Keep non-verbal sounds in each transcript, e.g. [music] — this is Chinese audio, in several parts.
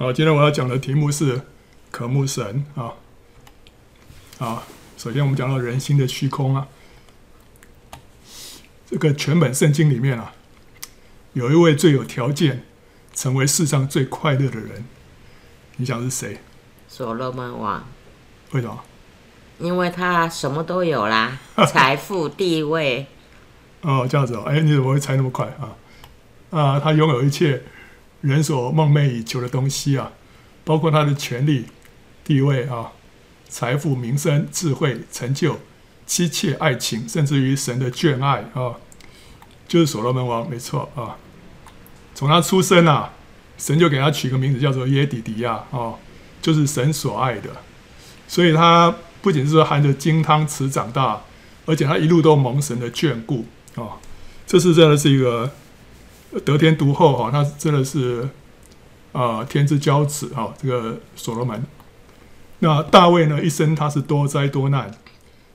好，今天我要讲的题目是渴慕神啊啊！首先我们讲到人心的虚空啊，这个全本圣经里面啊，有一位最有条件成为世上最快乐的人，你想是谁？所罗门王。为什么？因为他什么都有啦，[laughs] 财富、地位。哦，这样子哦，哎，你怎么会猜那么快啊？啊，他拥有一切。人所梦寐以求的东西啊，包括他的权力、地位啊、财富、名声、智慧、成就、妻妾、爱情，甚至于神的眷爱啊，就是所罗门王，没错啊。从他出生啊，神就给他取个名字叫做耶底迪亚啊，就是神所爱的。所以他不仅是说含着金汤匙长大，而且他一路都蒙神的眷顾啊。这是真的是一个。得天独厚哈，他真的是啊、天之骄子啊，这个所罗门。那大卫呢，一生他是多灾多难，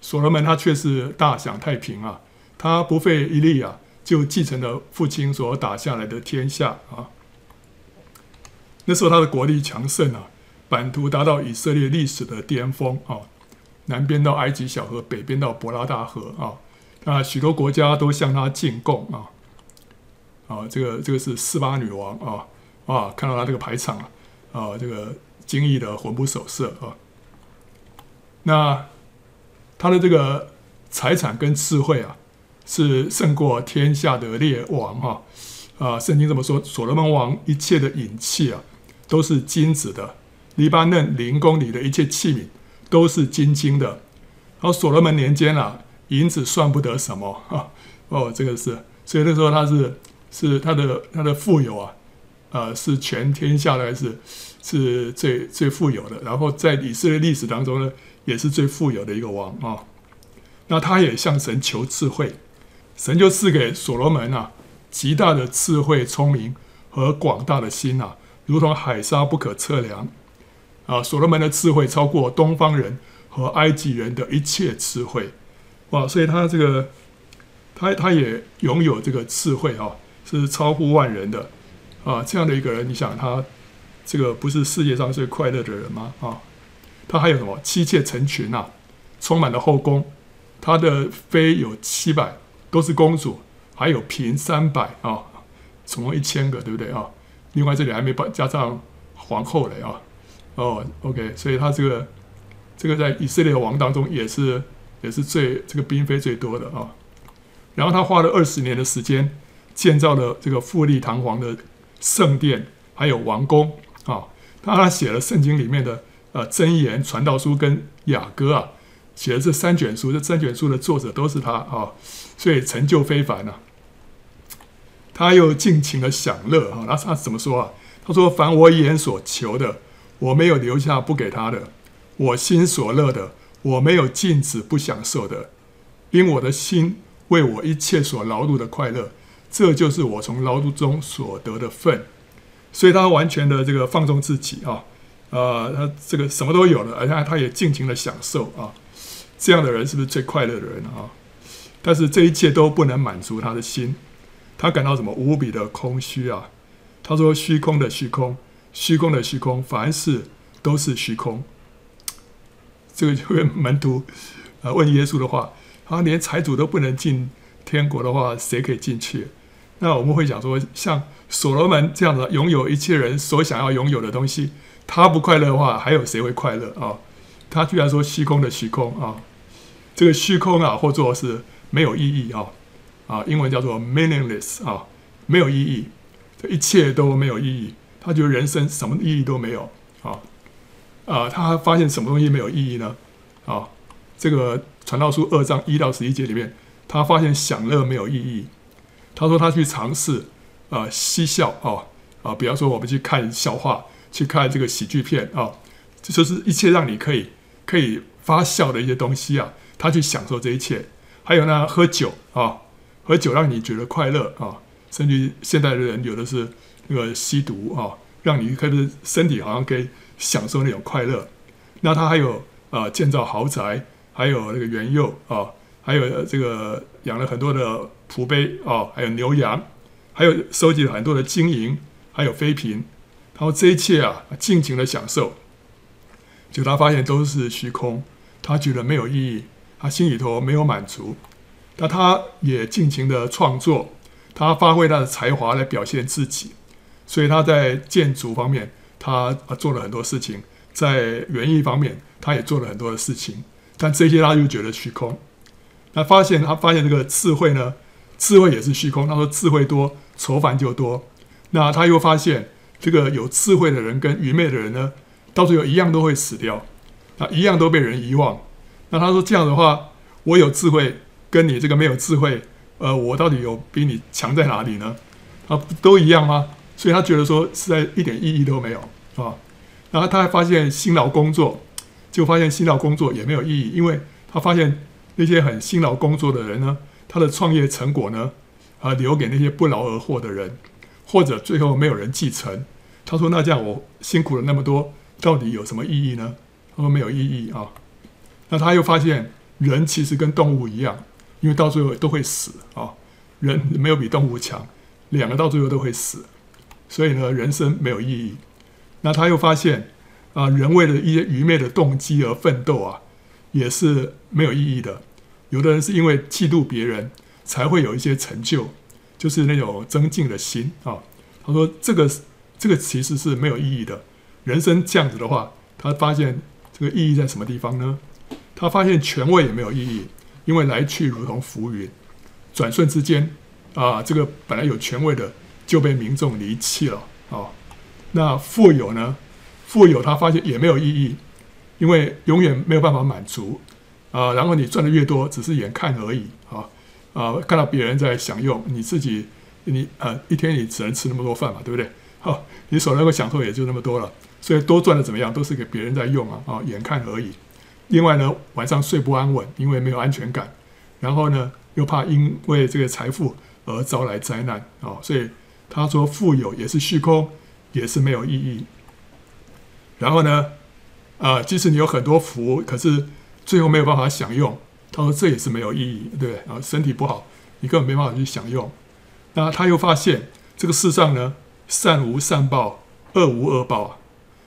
所罗门他却是大享太平啊，他不费一力啊，就继承了父亲所打下来的天下啊。那时候他的国力强盛啊，版图达到以色列历史的巅峰啊，南边到埃及小河，北边到伯拉大河啊，那许多国家都向他进贡啊。啊，这个这个是示巴女王啊啊，看到他这个排场啊，啊，这个惊异的魂不守舍啊。那他的这个财产跟智慧啊，是胜过天下的列王哈啊。圣经这么说，所罗门王一切的饮器啊，都是金子的；黎巴嫩林宫里的一切器皿都是金金的。然后所罗门年间啊，银子算不得什么啊。哦，这个是，所以那时候他是。是他的他的富有啊，呃，是全天下来是是最最富有的。然后在以色列历史当中呢，也是最富有的一个王啊。那他也向神求智慧，神就赐给所罗门啊极大的智慧、聪明和广大的心啊，如同海沙不可测量啊。所罗门的智慧超过东方人和埃及人的一切智慧，哇！所以他这个他他也拥有这个智慧啊。是超乎万人的啊！这样的一个人，你想他这个不是世界上最快乐的人吗？啊，他还有什么妻妾成群啊，充满了后宫，他的妃有七百，都是公主，还有嫔三百啊，总共一千个，对不对啊？另外这里还没把加上皇后嘞啊！哦，OK，所以他这个这个在以色列王当中也是也是最这个嫔妃最多的啊。然后他花了二十年的时间。建造了这个富丽堂皇的圣殿，还有王宫啊。他写了圣经里面的呃箴言、传道书跟雅歌啊，写了这三卷书。这三卷书的作者都是他啊，所以成就非凡啊。他又尽情的享乐啊。那他怎么说啊？他说：“凡我眼所求的，我没有留下不给他的；我心所乐的，我没有禁止不享受的，因我的心为我一切所劳碌的快乐。”这就是我从劳碌中所得的份，所以他完全的这个放纵自己啊，呃，他这个什么都有了，而且他也尽情的享受啊，这样的人是不是最快乐的人啊？但是这一切都不能满足他的心，他感到什么无比的空虚啊？他说：“虚空的虚空，虚空的虚空，凡事都是虚空。”这个就跟门徒啊问耶稣的话，他连财主都不能进天国的话，谁可以进去？那我们会讲说，像所罗门这样的拥有一切人所想要拥有的东西，他不快乐的话，还有谁会快乐啊？他居然说虚空的虚空啊，这个虚空啊，或做是没有意义啊，啊，英文叫做 meaningless 啊，没有意义，这一切都没有意义。他觉得人生什么意义都没有啊啊，他发现什么东西没有意义呢？啊，这个传道书二章一到十一节里面，他发现享乐没有意义。他说他去尝试，啊，嬉笑啊，啊，比方说我们去看笑话，去看这个喜剧片啊，这就是一切让你可以可以发笑的一些东西啊。他去享受这一切，还有呢，喝酒啊，喝酒让你觉得快乐啊。甚至现代的人有的是那个吸毒啊，让你可以身体好像可以享受那种快乐。那他还有啊，建造豪宅，还有那个园囿啊，还有这个养了很多的。仆碑啊，还有牛羊，还有收集了很多的金银，还有妃嫔，然后这一切啊，尽情的享受，就他发现都是虚空，他觉得没有意义，他心里头没有满足。那他也尽情的创作，他发挥他的才华来表现自己，所以他在建筑方面，他做了很多事情；在园艺方面，他也做了很多的事情。但这些他就觉得虚空。他发现，他发现这个智慧呢，智慧也是虚空。他说智慧多，愁烦就多。那他又发现，这个有智慧的人跟愚昧的人呢，到最后一样都会死掉，啊，一样都被人遗忘。那他说这样的话，我有智慧。跟你这个没有智慧，呃，我到底有比你强在哪里呢？啊，都一样吗？所以他觉得说实在一点意义都没有啊。然后他还发现辛劳工作，就发现辛劳工作也没有意义，因为他发现那些很辛劳工作的人呢，他的创业成果呢，啊，留给那些不劳而获的人，或者最后没有人继承。他说：“那这样我辛苦了那么多，到底有什么意义呢？”他说：“没有意义啊。”那他又发现人其实跟动物一样。因为到最后都会死啊，人没有比动物强，两个到最后都会死，所以呢，人生没有意义。那他又发现啊，人为了一些愚昧的动机而奋斗啊，也是没有意义的。有的人是因为嫉妒别人才会有一些成就，就是那种增进的心啊。他说这个这个其实是没有意义的。人生这样子的话，他发现这个意义在什么地方呢？他发现权位也没有意义。因为来去如同浮云，转瞬之间，啊，这个本来有权位的就被民众离弃了啊。那富有呢？富有他发现也没有意义，因为永远没有办法满足啊。然后你赚的越多，只是眼看而已啊啊，看到别人在享用，你自己你呃一天你只能吃那么多饭嘛，对不对？好，你所能够享受也就那么多了，所以多赚的怎么样，都是给别人在用啊啊，眼看而已。另外呢，晚上睡不安稳，因为没有安全感，然后呢，又怕因为这个财富而招来灾难啊、所以他说富有也是虚空，也是没有意义。然后呢，啊、即使你有很多福，可是最后没有办法享用，他说这也是没有意义，对不对？啊，身体不好，你根本没办法去享用。那他又发现这个世上呢，善无善报，恶无恶报啊。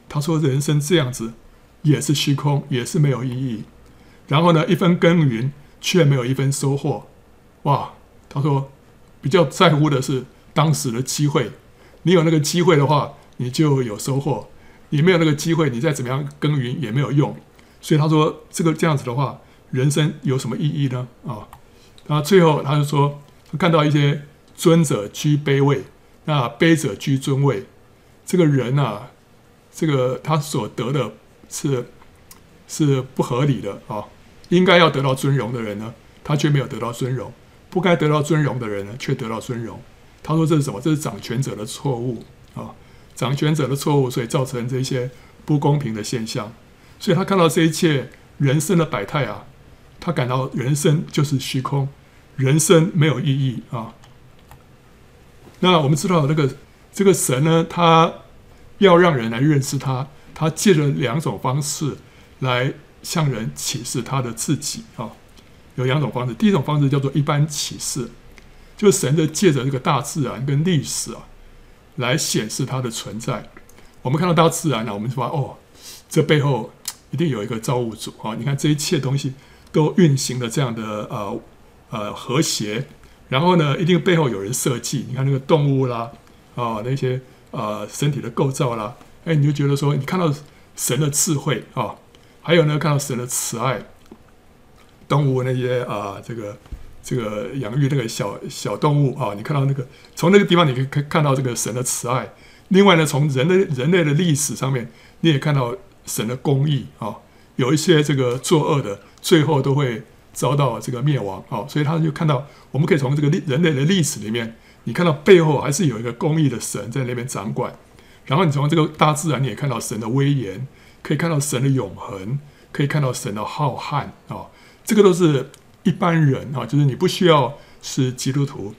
他说人生这样子。也是虚空，也是没有意义。然后呢，一分耕耘却没有一分收获。哇，他说比较在乎的是当时的机会。你有那个机会的话，你就有收获；你没有那个机会，你再怎么样耕耘也没有用。所以他说，这个这样子的话，人生有什么意义呢？啊，那最后他就说，他看到一些尊者居卑位，那卑者居尊位。这个人啊，这个他所得的。是是不合理的啊！应该要得到尊荣的人呢，他却没有得到尊荣；不该得到尊荣的人呢，却得到尊荣。他说这是什么？这是掌权者的错误！掌权者的错误，所以造成这些不公平的现象。所以他看到这一切人生的百态啊，他感到人生就是虚空，人生没有意义啊！那我们知道那个这个神呢，他要让人来认识他。他借着两种方式来向人启示他的自己啊，有两种方式。第一种方式叫做一般启示，就是神的借着这个大自然跟历史啊，来显示它的存在。我们看到大自然呢，我们说哦，这背后一定有一个造物主啊。你看这一切东西都运行的这样的呃呃和谐，然后呢，一定背后有人设计。你看那个动物啦啊，那些呃身体的构造啦。哎，你就觉得说，你看到神的智慧啊，还有呢，看到神的慈爱，动物那些啊，这个这个养育那个小小动物啊，你看到那个从那个地方，你可以看看到这个神的慈爱。另外呢，从人类人类的历史上面，你也看到神的公义啊，有一些这个作恶的，最后都会遭到这个灭亡啊。所以他就看到，我们可以从这个历人类的历史里面，你看到背后还是有一个公义的神在那边掌管。然后你从这个大自然，你也看到神的威严，可以看到神的永恒，可以看到神的浩瀚啊、这个都是一般人啊，就是你不需要是基督徒，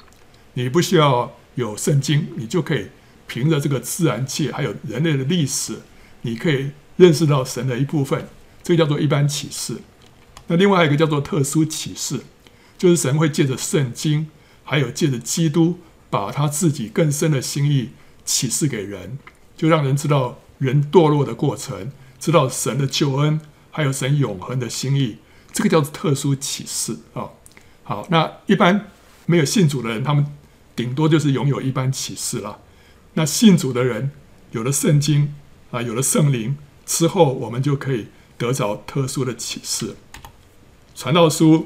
你不需要有圣经，你就可以凭着这个自然界还有人类的历史，你可以认识到神的一部分。这个叫做一般启示。那另外一个叫做特殊启示，就是神会借着圣经，还有借着基督，把他自己更深的心意启示给人。就让人知道人堕落的过程，知道神的救恩，还有神永恒的心意。这个叫做特殊启示啊。好，那一般没有信主的人，他们顶多就是拥有一般启示了。那信主的人有了圣经啊，有了圣灵之后，我们就可以得着特殊的启示。传道书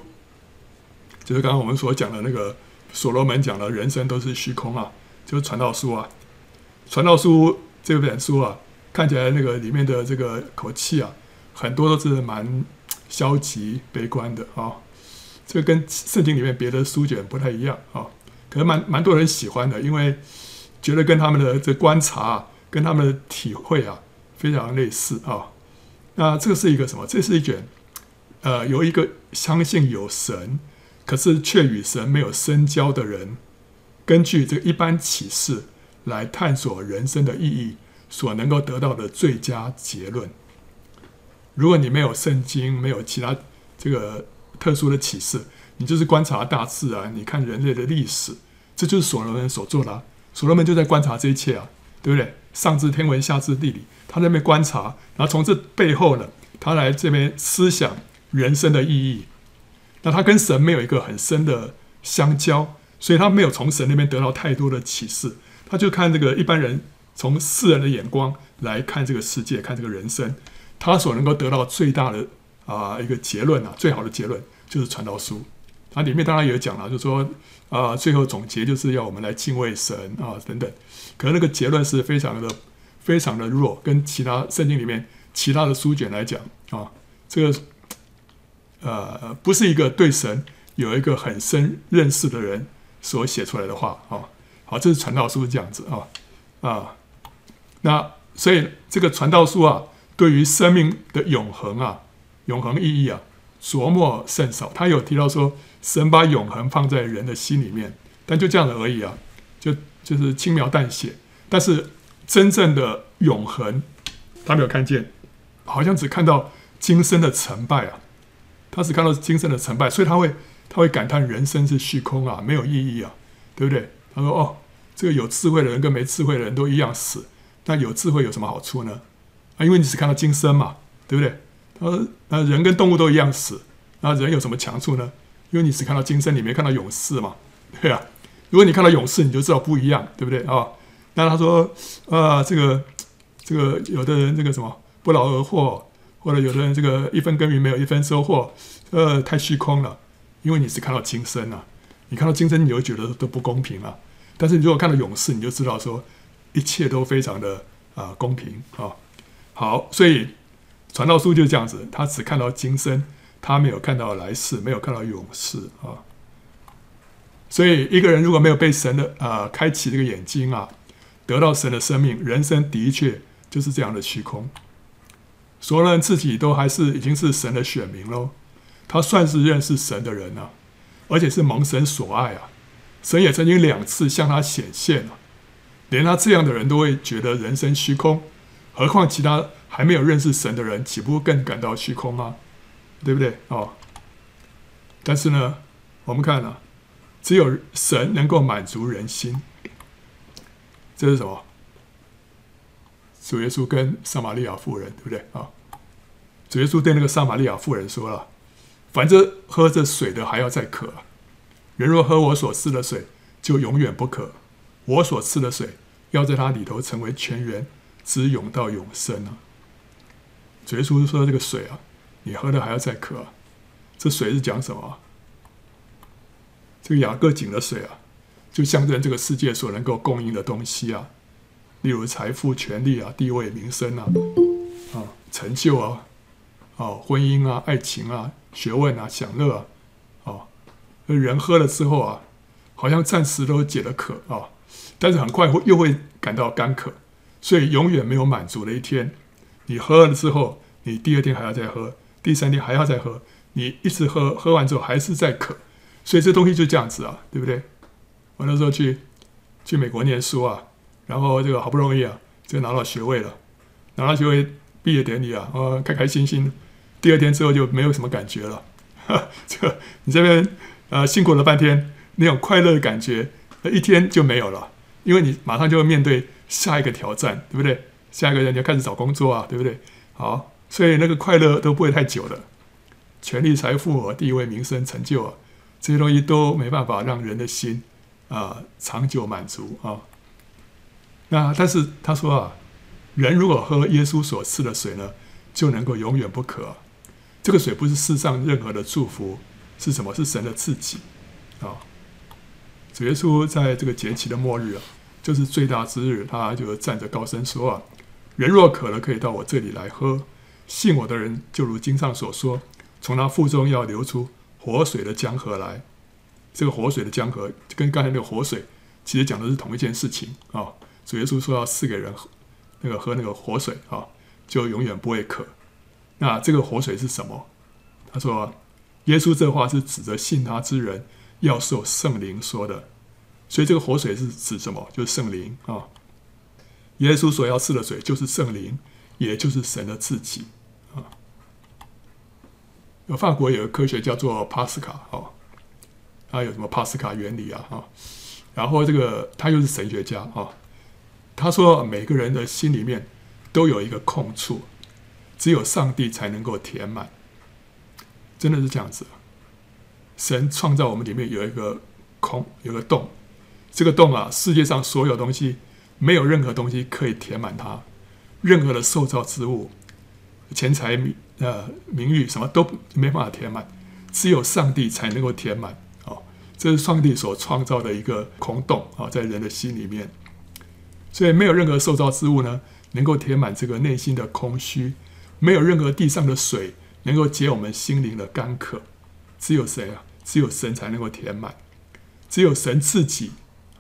就是刚刚我们所讲的那个所罗门讲的，人生都是虚空啊，就是传道书啊。传道书这本书啊，看起来那个里面的这个口气啊，很多都是蛮消极悲观的啊。这个跟圣经里面别的书卷不太一样啊，可能蛮蛮多人喜欢的，因为觉得跟他们的这观察、跟他们的体会啊非常类似啊。那这个是一个什么？这是一卷呃，有一个相信有神，可是却与神没有深交的人，根据这个一般启示来探索人生的意义，所能够得到的最佳结论。如果你没有圣经，没有其他这个。特殊的启示，你就是观察大自然，你看人类的历史，这就是所罗门所做的。所罗门就在观察这一切啊，对不对？上知天文，下知地理，他在那边观察，然后从这背后呢，他来这边思想人生的意义。那他跟神没有一个很深的相交，所以他没有从神那边得到太多的启示。他就看这个一般人从世人的眼光来看这个世界，看这个人生，他所能够得到最大的。啊，一个结论啊，最好的结论就是传道书。它里面当然也讲了，就是说啊，最后总结就是要我们来敬畏神啊等等。可是那个结论是非常的、非常的弱，跟其他圣经里面其他的书卷来讲啊，这个呃不是一个对神有一个很深认识的人所写出来的话啊。好，这是传道书这样子啊啊。那所以这个传道书啊，对于生命的永恒啊。永恒意义啊，琢磨甚少。他有提到说，神把永恒放在人的心里面，但就这样子而已啊，就就是轻描淡写。但是真正的永恒，他没有看见，好像只看到今生的成败啊。他只看到今生的成败，所以他会他会感叹人生是虚空啊，没有意义啊，对不对？他说：“哦，这个有智慧的人跟没智慧的人都一样死，那有智慧有什么好处呢？因为你只看到今生嘛，对不对？”他说，那人跟动物都一样死，那人有什么强处呢？因为你只看到今生，你没看到永世嘛，对啊。如果你看到永世，你就知道不一样，对不对啊？那他说，啊，这个这个有的人这个什么不劳而获，或者有的人这个一分耕耘没有一分收获，呃，太虚空了。因为你只看到今生啊，你看到今生，你会觉得都不公平啊。但是你如果看到永世，你就知道说一切都非常的啊公平啊。好，所以。传道书就是这样子，他只看到今生，他没有看到来世，没有看到永世啊。所以一个人如果没有被神的、呃、开启这个眼睛啊，得到神的生命，人生的确就是这样的虚空。所有人自己都还是已经是神的选民喽，他算是认识神的人啊，而且是蒙神所爱啊。神也曾经两次向他显现啊，连他这样的人都会觉得人生虚空，何况其他？还没有认识神的人，岂不更感到虚空吗？对不对？哦，但是呢，我们看啊，只有神能够满足人心。这是什么？主耶稣跟撒玛利亚妇人，对不对？啊、主耶稣对那个撒玛利亚妇人说了：“反正喝这水的还要再渴，人若喝我所赐的水，就永远不渴。我所赐的水，要在他里头成为泉源，直涌到永生啊。”主耶稣说：“这个水啊，你喝了还要再渴啊。这水是讲什么？这个雅各井的水啊，就象征这个世界所能够供应的东西啊，例如财富、权力啊、地位、名声啊，啊，成就啊，啊，婚姻啊、爱情啊、学问啊、享乐啊，啊，人喝了之后啊，好像暂时都解了渴啊，但是很快会又会感到干渴，所以永远没有满足的一天。”你喝了之后，你第二天还要再喝，第三天还要再喝，你一直喝，喝完之后还是在渴，所以这东西就这样子啊，对不对？我那时候去去美国念书啊，然后这个好不容易啊，就拿到学位了，拿到学位毕业典礼啊，哦，开开心心，第二天之后就没有什么感觉了，哈，[laughs] 这你这边呃辛苦了半天，那种快乐的感觉，一天就没有了，因为你马上就会面对下一个挑战，对不对？下一个人就开始找工作啊，对不对？好，所以那个快乐都不会太久的，权力、财富和地位、名声、成就啊，这些东西都没办法让人的心啊、长久满足啊。那但是他说啊，人如果喝耶稣所赐的水呢，就能够永远不渴。这个水不是世上任何的祝福，是什么？是神的赐给啊。主耶稣在这个节期的末日啊，就是最大之日，他就站着高声说啊：“人若渴了，可以到我这里来喝。信我的人，就如经上所说，从他腹中要流出活水的江河来。这个活水的江河，跟刚才那个活水，其实讲的是同一件事情啊。主耶稣说要赐给人那个喝那个活水啊，就永远不会渴。那这个活水是什么？他说，耶稣这话是指着信他之人。”要受圣灵说的，所以这个活水是指什么？就是圣灵啊。耶稣所要赐的水就是圣灵，也就是神的自己啊。有法国有个科学叫做帕斯卡哦，他有什么帕斯卡原理啊？哈，然后这个他又是神学家啊。他说每个人的心里面都有一个空处，只有上帝才能够填满，真的是这样子。神创造我们里面有一个空，有个洞，这个洞啊，世界上所有东西没有任何东西可以填满它，任何的受造之物、钱财、名呃名誉什么都没办法填满，只有上帝才能够填满。哦，这是上帝所创造的一个空洞啊，在人的心里面，所以没有任何受造之物呢能够填满这个内心的空虚，没有任何地上的水能够解我们心灵的干渴，只有谁啊？只有神才能够填满，只有神自己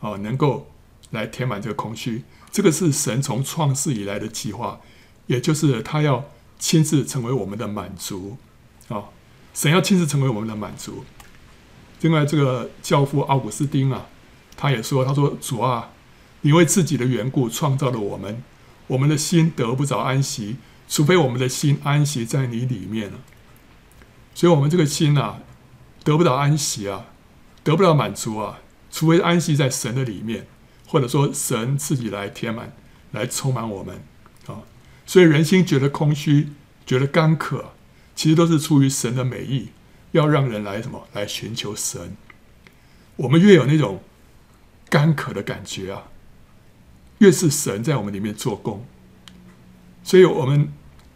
啊，能够来填满这个空虚。这个是神从创世以来的计划，也就是他要亲自成为我们的满足啊！神要亲自成为我们的满足。另外，这个教父奥古斯丁啊，他也说：“他说主啊，你为自己的缘故创造了我们，我们的心得不着安息，除非我们的心安息在你里面了。所以，我们这个心啊。”得不到安息啊，得不到满足啊，除非安息在神的里面，或者说神自己来填满、来充满我们啊。所以人心觉得空虚、觉得干渴，其实都是出于神的美意，要让人来什么？来寻求神。我们越有那种干渴的感觉啊，越是神在我们里面做工。所以，我们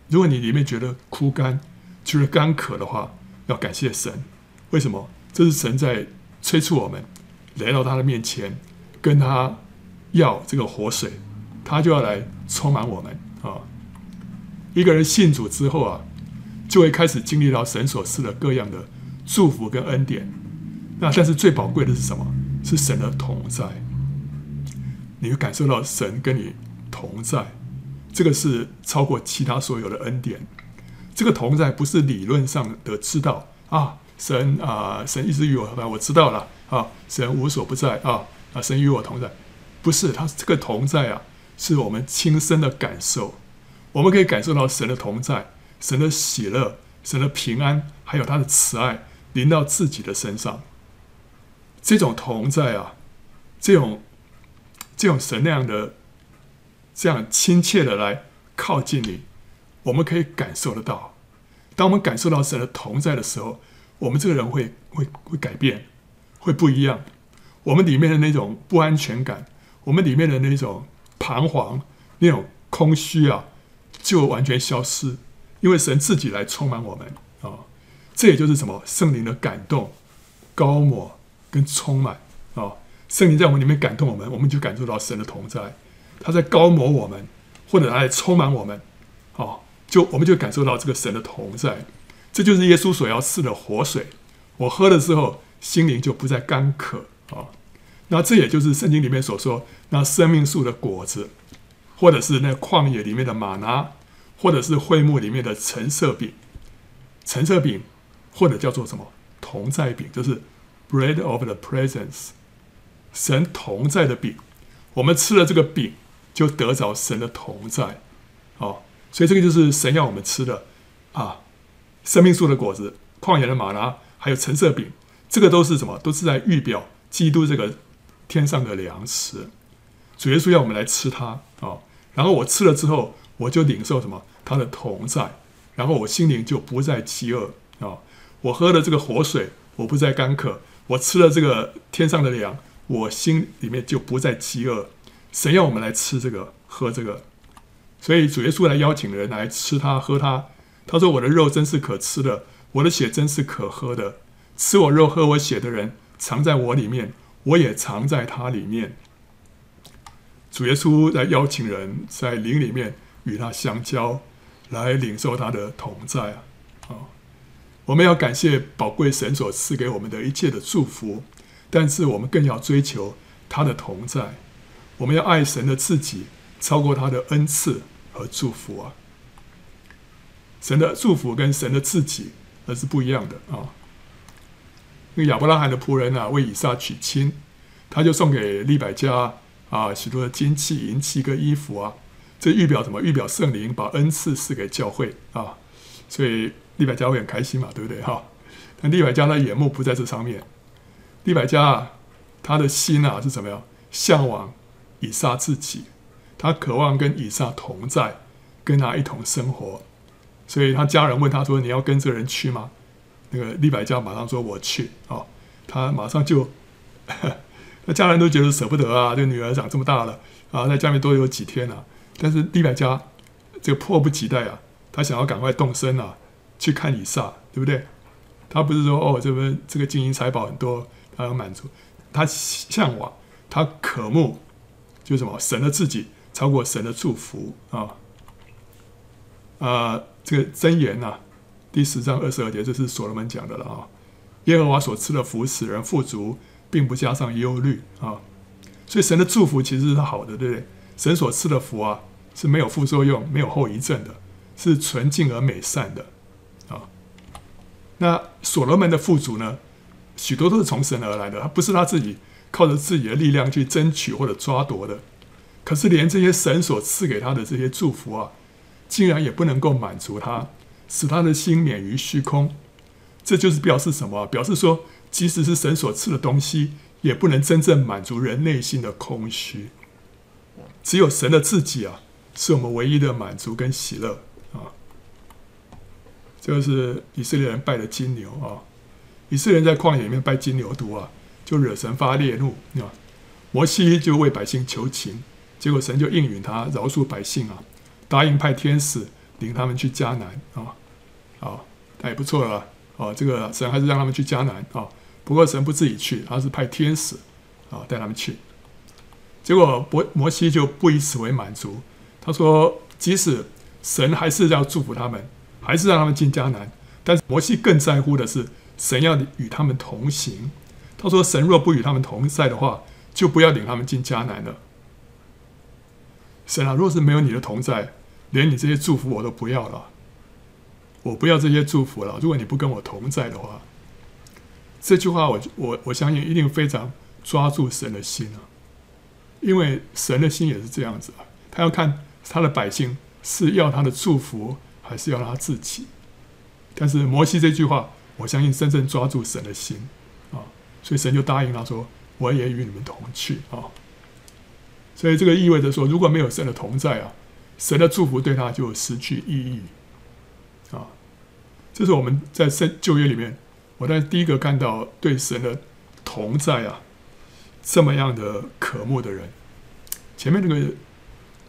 如果你里面觉得枯干、觉得干渴的话，要感谢神。为什么？这是神在催促我们来到他的面前，跟他要这个活水，他就要来充满我们啊！一个人信主之后啊，就会开始经历到神所赐的各样的祝福跟恩典。那但是最宝贵的是什么？是神的同在。你会感受到神跟你同在，这个是超过其他所有的恩典。这个同在不是理论上的知道啊。神啊，神一直与我同在，我知道了啊。神无所不在啊啊，神与我同在，不是他这个同在啊，是我们亲身的感受。我们可以感受到神的同在，神的喜乐，神的平安，还有他的慈爱临到自己的身上。这种同在啊，这种这种神那样的这样亲切的来靠近你，我们可以感受得到。当我们感受到神的同在的时候，我们这个人会会会改变，会不一样。我们里面的那种不安全感，我们里面的那种彷徨、那种空虚啊，就完全消失，因为神自己来充满我们啊、这也就是什么？圣灵的感动、高抹跟充满啊、圣灵在我们里面感动我们，我们就感受到神的同在。他在高抹我们，或者他在充满我们，哦，就我们就感受到这个神的同在。这就是耶稣所要赐的活水，我喝的时候，心灵就不再干渴啊。那这也就是圣经里面所说，那生命树的果子，或者是那旷野里面的吗哪，或者是会幕里面的橙色饼，橙色饼，或者叫做什么同在饼，就是 bread of the presence，神同在的饼。我们吃了这个饼，就得着神的同在，哦，所以这个就是神要我们吃的啊。生命树的果子、旷野的马拉，还有橙色饼，这个都是什么？都是在预表基督这个天上的粮食。主耶稣要我们来吃它啊、然后我吃了之后，我就领受什么？他的同在，然后我心灵就不再饥饿啊、我喝了这个活水，我不再干渴。我吃了这个天上的粮，我心里面就不再饥饿。神要我们来吃这个，喝这个，所以主耶稣来邀请人来吃它，喝它。他说：“我的肉真是可吃的，我的血真是可喝的。吃我肉、喝我血的人，藏在我里面，我也藏在他里面。”主耶稣在邀请人在灵里面与他相交，来领受他的同在！啊，我们要感谢宝贵神所赐给我们的一切的祝福，但是我们更要追求他的同在。我们要爱神的自己，超过他的恩赐和祝福啊！神的祝福跟神的自己那是不一样的啊。那个亚伯拉罕的仆人啊，为以撒娶亲，他就送给利百加啊许多的金器、银器跟衣服啊。这预表什么？预表圣灵把恩赐赐给教会啊。所以利百加会很开心嘛，对不对哈？但利百加的眼目不在这上面。利百加啊，他的心啊是怎么样？向往以撒自己，他渴望跟以撒同在，跟他一同生活。所以他家人问他说：“你要跟这个人去吗？”那个利百加马上说：“我去。”哦，他马上就，[laughs] 那家人都觉得舍不得啊，这女儿长这么大了啊，在家里面多有几天了。但是利百加这个迫不及待啊，他想要赶快动身啊，去看以撒，对不对？他不是说哦，这边这个金银财宝很多，他要满足，他向往，他渴慕，就是什么？神的自己超过神的祝福啊啊！这个箴言呐，第十章二十二节，这是所罗门讲的了啊。耶和华所赐的福使人富足，并不加上忧虑啊。所以神的祝福其实是好的，对不对？神所赐的福啊，是没有副作用、没有后遗症的，是纯净而美善的啊。那所罗门的富足呢，许多都是从神而来的，他不是他自己靠着自己的力量去争取或者抓夺的。可是连这些神所赐给他的这些祝福啊。竟然也不能够满足他，使他的心免于虚空，这就是表示什么？表示说，即使是神所赐的东西，也不能真正满足人内心的空虚。只有神的自己啊，是我们唯一的满足跟喜乐啊。这个是以色列人拜的金牛啊，以色列人在旷野里面拜金牛犊啊，就惹神发烈怒啊。摩西就为百姓求情，结果神就应允他，饶恕百姓啊。答应派天使领他们去迦南啊，啊，那也不错了啊。这个神还是让他们去迦南啊。不过神不自己去，而是派天使啊带他们去。结果摩摩西就不以此为满足，他说，即使神还是要祝福他们，还是让他们进迦南，但是摩西更在乎的是神要与他们同行。他说，神若不与他们同在的话，就不要领他们进迦南了。神啊，若是没有你的同在，连你这些祝福我都不要了。我不要这些祝福了。如果你不跟我同在的话，这句话我我我相信一定非常抓住神的心啊，因为神的心也是这样子啊，他要看他的百姓是要他的祝福，还是要他自己。但是摩西这句话，我相信真正抓住神的心啊，所以神就答应他说：“我也与你们同去啊。”所以这个意味着说，如果没有神的同在啊，神的祝福对他就失去意义啊。这是我们在圣旧约里面，我在第一个看到对神的同在啊这么样的渴慕的人。前面那个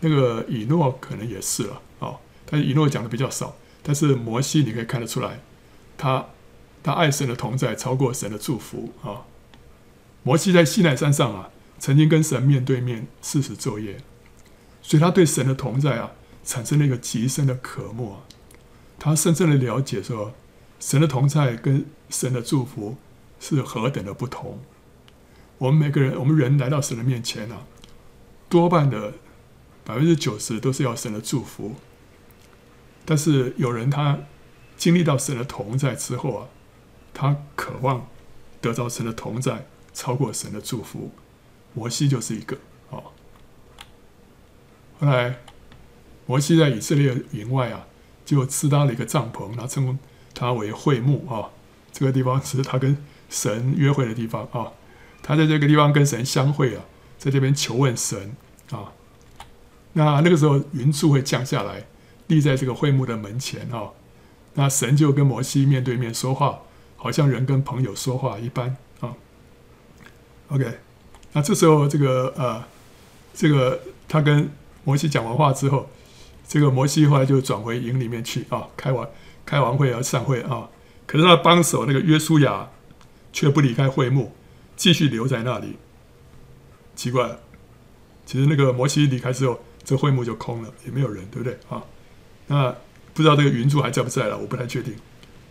那个以诺可能也是了啊，但是以诺讲的比较少。但是摩西你可以看得出来，他他爱神的同在超过神的祝福啊。摩西在西奈山上啊。曾经跟神面对面四十昼夜，所以他对神的同在啊，产生了一个极深的渴慕啊。他深深的了解说，神的同在跟神的祝福是何等的不同。我们每个人，我们人来到神的面前啊，多半的百分之九十都是要神的祝福。但是有人他经历到神的同在之后啊，他渴望得到神的同在，超过神的祝福。摩西就是一个啊。后来，摩西在以色列营外啊，就支搭了一个帐篷，然后称他为会幕啊。这个地方是他跟神约会的地方啊。他在这个地方跟神相会啊，在这边求问神啊。那那个时候云柱会降下来，立在这个会幕的门前啊。那神就跟摩西面对面说话，好像人跟朋友说话一般啊。OK，那这时候这个呃，这个他跟摩西讲完话之后，这个摩西后来就转回营里面去啊，开完开完会要散会啊。可是他的帮手那个约书亚却不离开会幕，继续留在那里。奇怪了，其实那个摩西离开之后，这会幕就空了，也没有人，对不对啊？那不知道这个云柱还在不在了，我不太确定。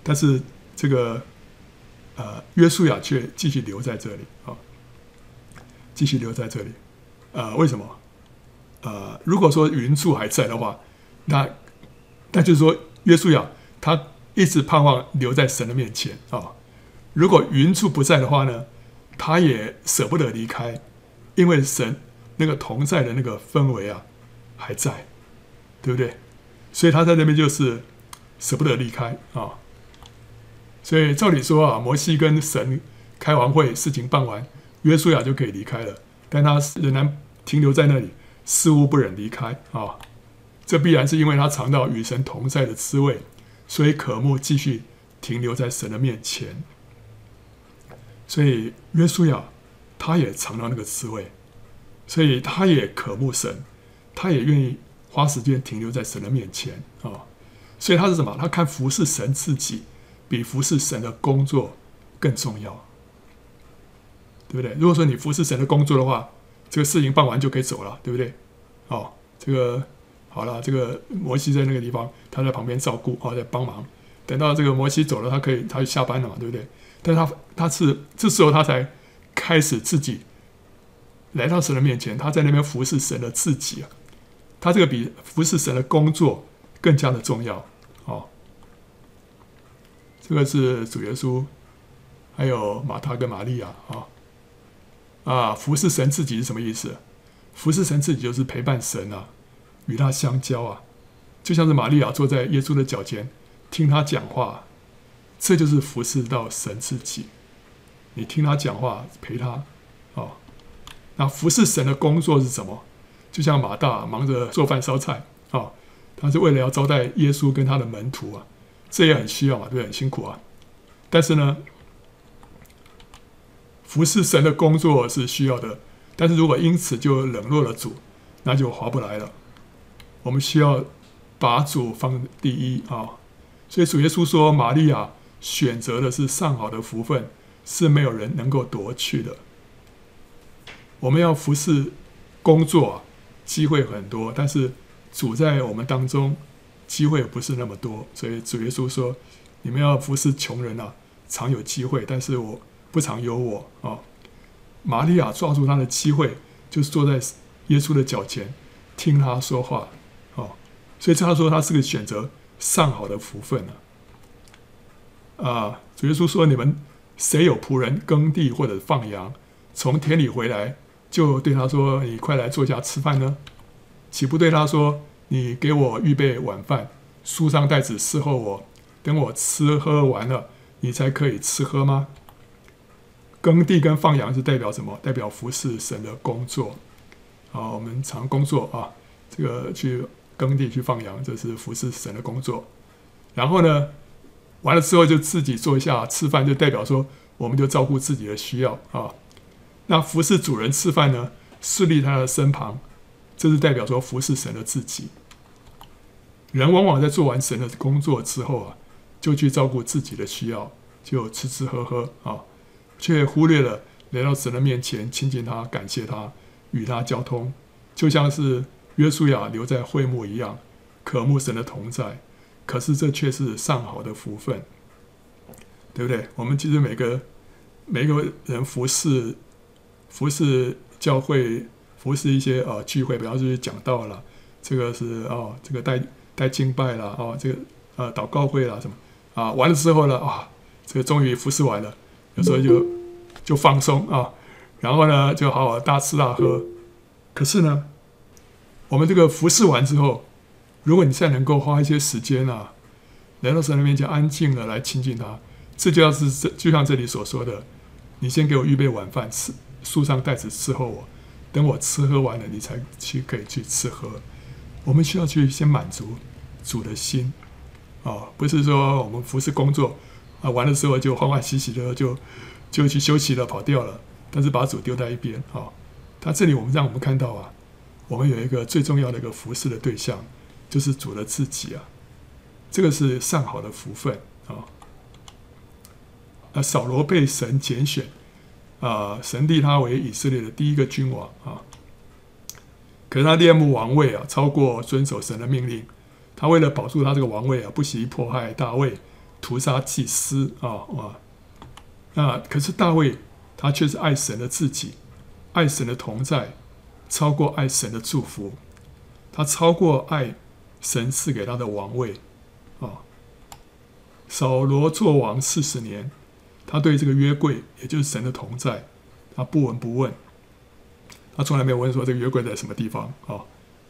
但是这个呃约书亚却继续留在这里啊，继续留在这里。呃，为什么？呃，如果说云柱还在的话，那那就是说约书亚他。一直盼望留在神的面前啊！如果云柱不在的话呢，他也舍不得离开，因为神那个同在的那个氛围啊还在，对不对？所以他在那边就是舍不得离开啊。所以照理说啊，摩西跟神开完会，事情办完，约书亚就可以离开了，但他仍然停留在那里，似乎不忍离开啊。这必然是因为他尝到与神同在的滋味。所以渴慕继续停留在神的面前，所以约书亚他也尝到那个滋味，所以他也渴慕神，他也愿意花时间停留在神的面前啊。所以他是什么？他看服侍神自己比服侍神的工作更重要，对不对？如果说你服侍神的工作的话，这个事情办完就可以走了，对不对？哦，这个。好了，这个摩西在那个地方，他在旁边照顾啊，在帮忙。等到这个摩西走了，他可以，他就下班了嘛，对不对？但是他他是这时候他才开始自己来到神的面前，他在那边服侍神的自己啊。他这个比服侍神的工作更加的重要哦。这个是主耶稣，还有马太跟玛利亚啊啊，服侍神自己是什么意思？服侍神自己就是陪伴神啊。与他相交啊，就像是玛利亚坐在耶稣的脚前，听他讲话，这就是服侍到神自己。你听他讲话，陪他，哦，那服侍神的工作是什么？就像马大忙着做饭烧菜啊，他是为了要招待耶稣跟他的门徒啊，这也很需要嘛，对不对？很辛苦啊。但是呢，服侍神的工作是需要的，但是如果因此就冷落了主，那就划不来了。我们需要把主放第一啊，所以主耶稣说：“玛利亚选择的是上好的福分，是没有人能够夺去的。”我们要服侍工作，机会很多，但是主在我们当中机会不是那么多，所以主耶稣说：“你们要服侍穷人啊，常有机会，但是我不常有我啊。”玛利亚抓住他的机会，就是坐在耶稣的脚前，听他说话哦。所以他说他是个选择上好的福分啊！啊，主耶稣说：“你们谁有仆人耕地或者放羊，从田里回来，就对他说：‘你快来坐下吃饭呢？’岂不对他说：‘你给我预备晚饭，束上带子伺候我，等我吃喝完了，你才可以吃喝吗？’耕地跟放羊是代表什么？代表服侍神的工作。啊，我们常工作啊，这个去。耕地去放羊，这是服侍神的工作。然后呢，完了之后就自己坐下吃饭，就代表说我们就照顾自己的需要啊。那服侍主人吃饭呢，侍立他的身旁，这是代表说服侍神的自己。人往往在做完神的工作之后啊，就去照顾自己的需要，就吃吃喝喝啊，却忽略了来到神的面前亲近他、感谢他、与他交通，就像是。约书亚留在会幕一样，渴慕神的同在，可是这却是上好的福分，对不对？我们其实每个每个人服侍服侍教会，服侍一些、呃、聚会，比方说讲道了，这个是哦，这个带带敬拜了哦，这个呃祷告会了什么啊，完了之后呢啊，这个终于服侍完了，有时候就就放松啊，然后呢就好好大吃大喝，可是呢。我们这个服侍完之后，如果你再能够花一些时间啊，来到神的面前安静的来亲近他，这就要是这就像这里所说的，你先给我预备晚饭吃，束上袋子伺候我，等我吃喝完了，你才去可以去吃喝。我们需要去先满足主的心啊、不是说我们服侍工作啊完了之后就欢欢喜喜的就就去休息了跑掉了，但是把主丢在一边啊。他、这里我们让我们看到啊，我们有一个最重要的一个服侍的对象，就是主的自己啊，这个是上好的福分啊。那扫罗被神拣选。啊，神立他为以色列的第一个君王啊，可是他恋慕王位啊，超过遵守神的命令。他为了保住他这个王位啊，不惜迫害大卫，屠杀祭司啊啊。那可是大卫他却是爱神的自己，爱神的同在，超过爱神的祝福。他超过爱神赐给他的王位啊。扫罗做王四十年。他对这个约柜，也就是神的同在，他不闻不问，他从来没有问说这个约柜在什么地方啊，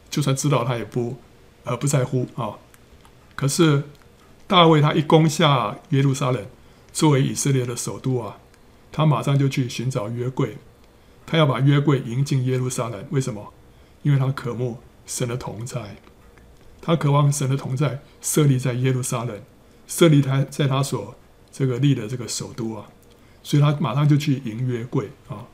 就算知道他也不呃不在乎啊。可是大卫他一攻下耶路撒冷，作为以色列的首都啊，他马上就去寻找约柜，他要把约柜迎进耶路撒冷。为什么？因为他渴慕神的同在，他渴望神的同在设立在耶路撒冷，设立他在他所。这个立的这个首都啊，所以他马上就去迎约柜啊。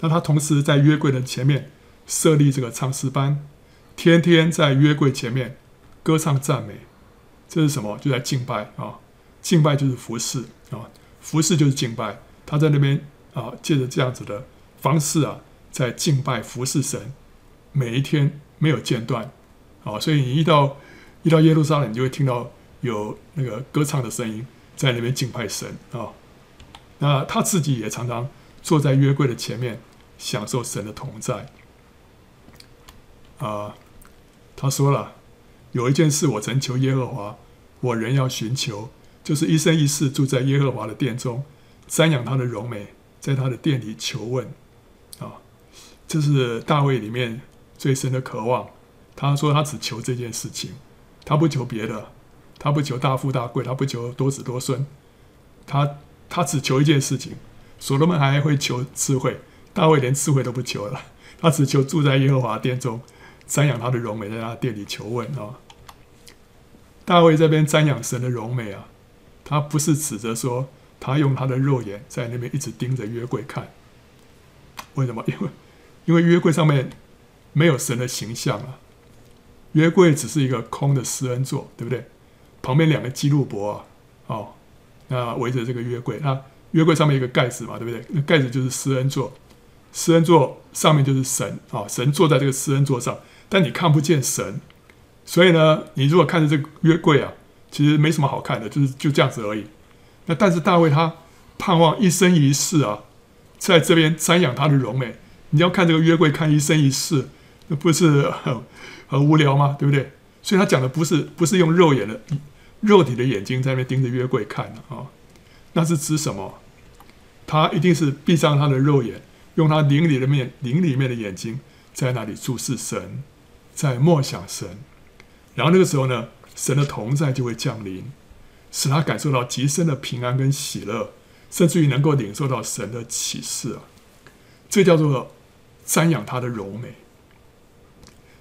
那他同时在约柜的前面设立这个唱诗班，天天在约柜前面歌唱赞美。这是什么？就在敬拜啊！敬拜就是服侍啊，服侍就是敬拜。他在那边啊，借着这样子的方式啊，在敬拜服侍神，每一天没有间断啊。所以你一到一到耶路撒冷，你就会听到有那个歌唱的声音。在那边敬拜神啊、那他自己也常常坐在约柜的前面，享受神的同在。啊，他说了，有一件事我曾求耶和华，我仍要寻求，就是一生一世住在耶和华的殿中，瞻仰他的荣美，在他的殿里求问。啊、这是大卫里面最深的渴望。他说他只求这件事情，他不求别的。他不求大富大贵，他不求多子多孙，他他只求一件事情。所罗门还会求智慧，大卫连智慧都不求了，他只求住在耶和华殿中，瞻仰他的荣美，在他殿里求问啊。大卫这边瞻仰神的荣美啊，他不是指着说他用他的肉眼在那边一直盯着约柜看。为什么？因为因为约柜上面没有神的形象啊，约柜只是一个空的施恩座，对不对？旁边两个基路伯啊，哦，那围着这个约柜，那约柜上面一个盖子嘛，对不对？那盖子就是施恩座，施恩座上面就是神啊、神坐在这个施恩座上，但你看不见神，所以呢，你如果看着这个约柜啊，其实没什么好看的，就是就这样子而已。那但是大卫他盼望一生一世啊，在这边瞻仰他的荣美，你要看这个约柜看一生一世，那不是很很无聊吗？对不对？所以他讲的不是不是用肉眼的。肉体的眼睛在那边盯着约柜看啊、那是指什么？他一定是闭上他的肉眼，用他灵里的面灵里面的眼睛在那里注视神，在默想神。然后那个时候呢，神的同在就会降临，使他感受到极深的平安跟喜乐，甚至于能够领受到神的启示啊。这叫做瞻仰他的荣美。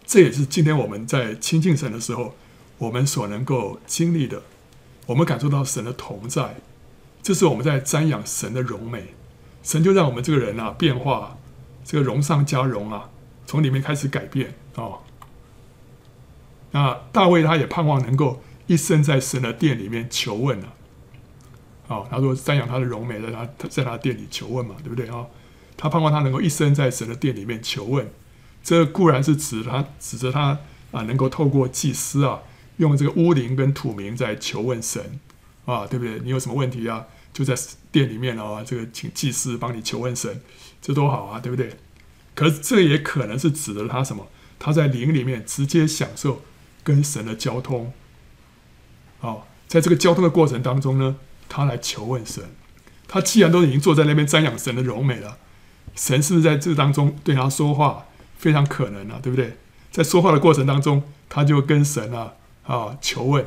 这也是今天我们在亲近神的时候。我们所能够经历的，我们感受到神的同在，这是我们在瞻仰神的荣美。神就让我们这个人啊变化，这个荣上加荣啊，从里面开始改变啊、那大卫他也盼望能够一生在神的殿里面求问啊。哦，他说瞻仰他的荣美，在他在他殿里求问嘛，对不对啊、他盼望他能够一生在神的殿里面求问，这固然是指他指着他啊，能够透过祭司啊。用这个乌灵跟土明在求问神啊，对不对？你有什么问题啊？就在殿里面啊，这个请祭司帮你求问神，这多好啊，对不对？可是这也可能是指着他什么？他在灵里面直接享受跟神的交通。哦，在这个交通的过程当中呢，他来求问神。他既然都已经坐在那边瞻仰神的柔美了，神是不是在这当中对他说话？非常可能啊，对不对？在说话的过程当中，他就跟神啊。啊，求问，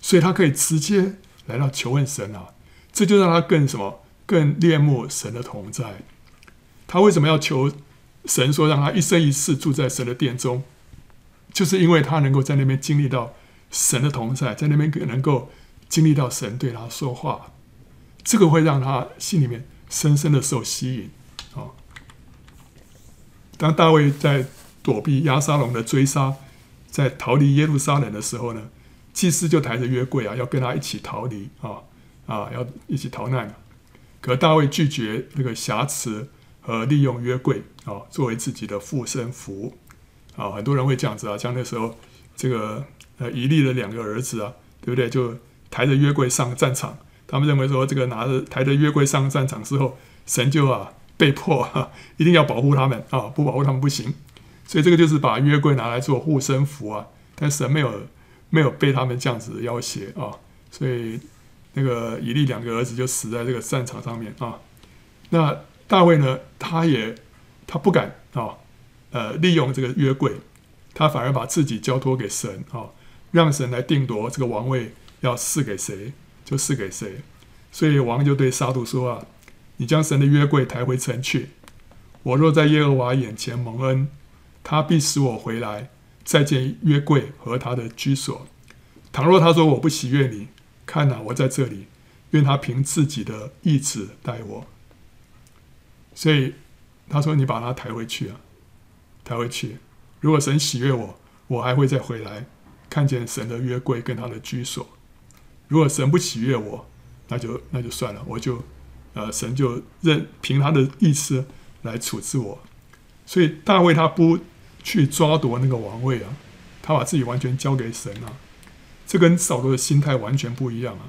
所以他可以直接来到求问神啊，这就让他更什么，更恋慕神的同在。他为什么要求神说让他一生一世住在神的殿中，就是因为他能够在那边经历到神的同在，在那边能够经历到神对他说话，这个会让他心里面深深的受吸引。啊，当大卫在躲避押沙龙的追杀，在逃离耶路撒冷的时候呢，祭司就抬着约柜啊，要跟他一起逃离啊啊，要一起逃难。可大卫拒绝那个挟持和利用约柜啊，作为自己的护身符啊。很多人会这样子啊，像那时候这个呃以利的两个儿子啊，对不对？就抬着约柜上战场，他们认为说这个拿着抬着约柜上战场之后，神就啊被迫啊一定要保护他们啊，不保护他们不行。所以这个就是把约柜拿来做护身符啊，但神没有没有被他们这样子要挟啊，所以那个以利两个儿子就死在这个战场上面啊。那大卫呢，他也他不敢啊，呃，利用这个约柜，他反而把自己交托给神啊，让神来定夺这个王位要赐给谁就赐给谁。所以王就对撒督说啊：“你将神的约柜抬回城去，我若在耶和华眼前蒙恩。”他必使我回来，再见约柜和他的居所。倘若他说我不喜悦你，看哪，我在这里，愿他凭自己的意志待我。所以他说：“你把他抬回去啊，他会去。如果神喜悦我，我还会再回来，看见神的约柜跟他的居所。如果神不喜悦我，那就那就算了，我就呃，神就任凭他的意思来处置我。所以大卫他不。”去抓夺那个王位啊，他把自己完全交给神啊，这跟扫罗的心态完全不一样啊。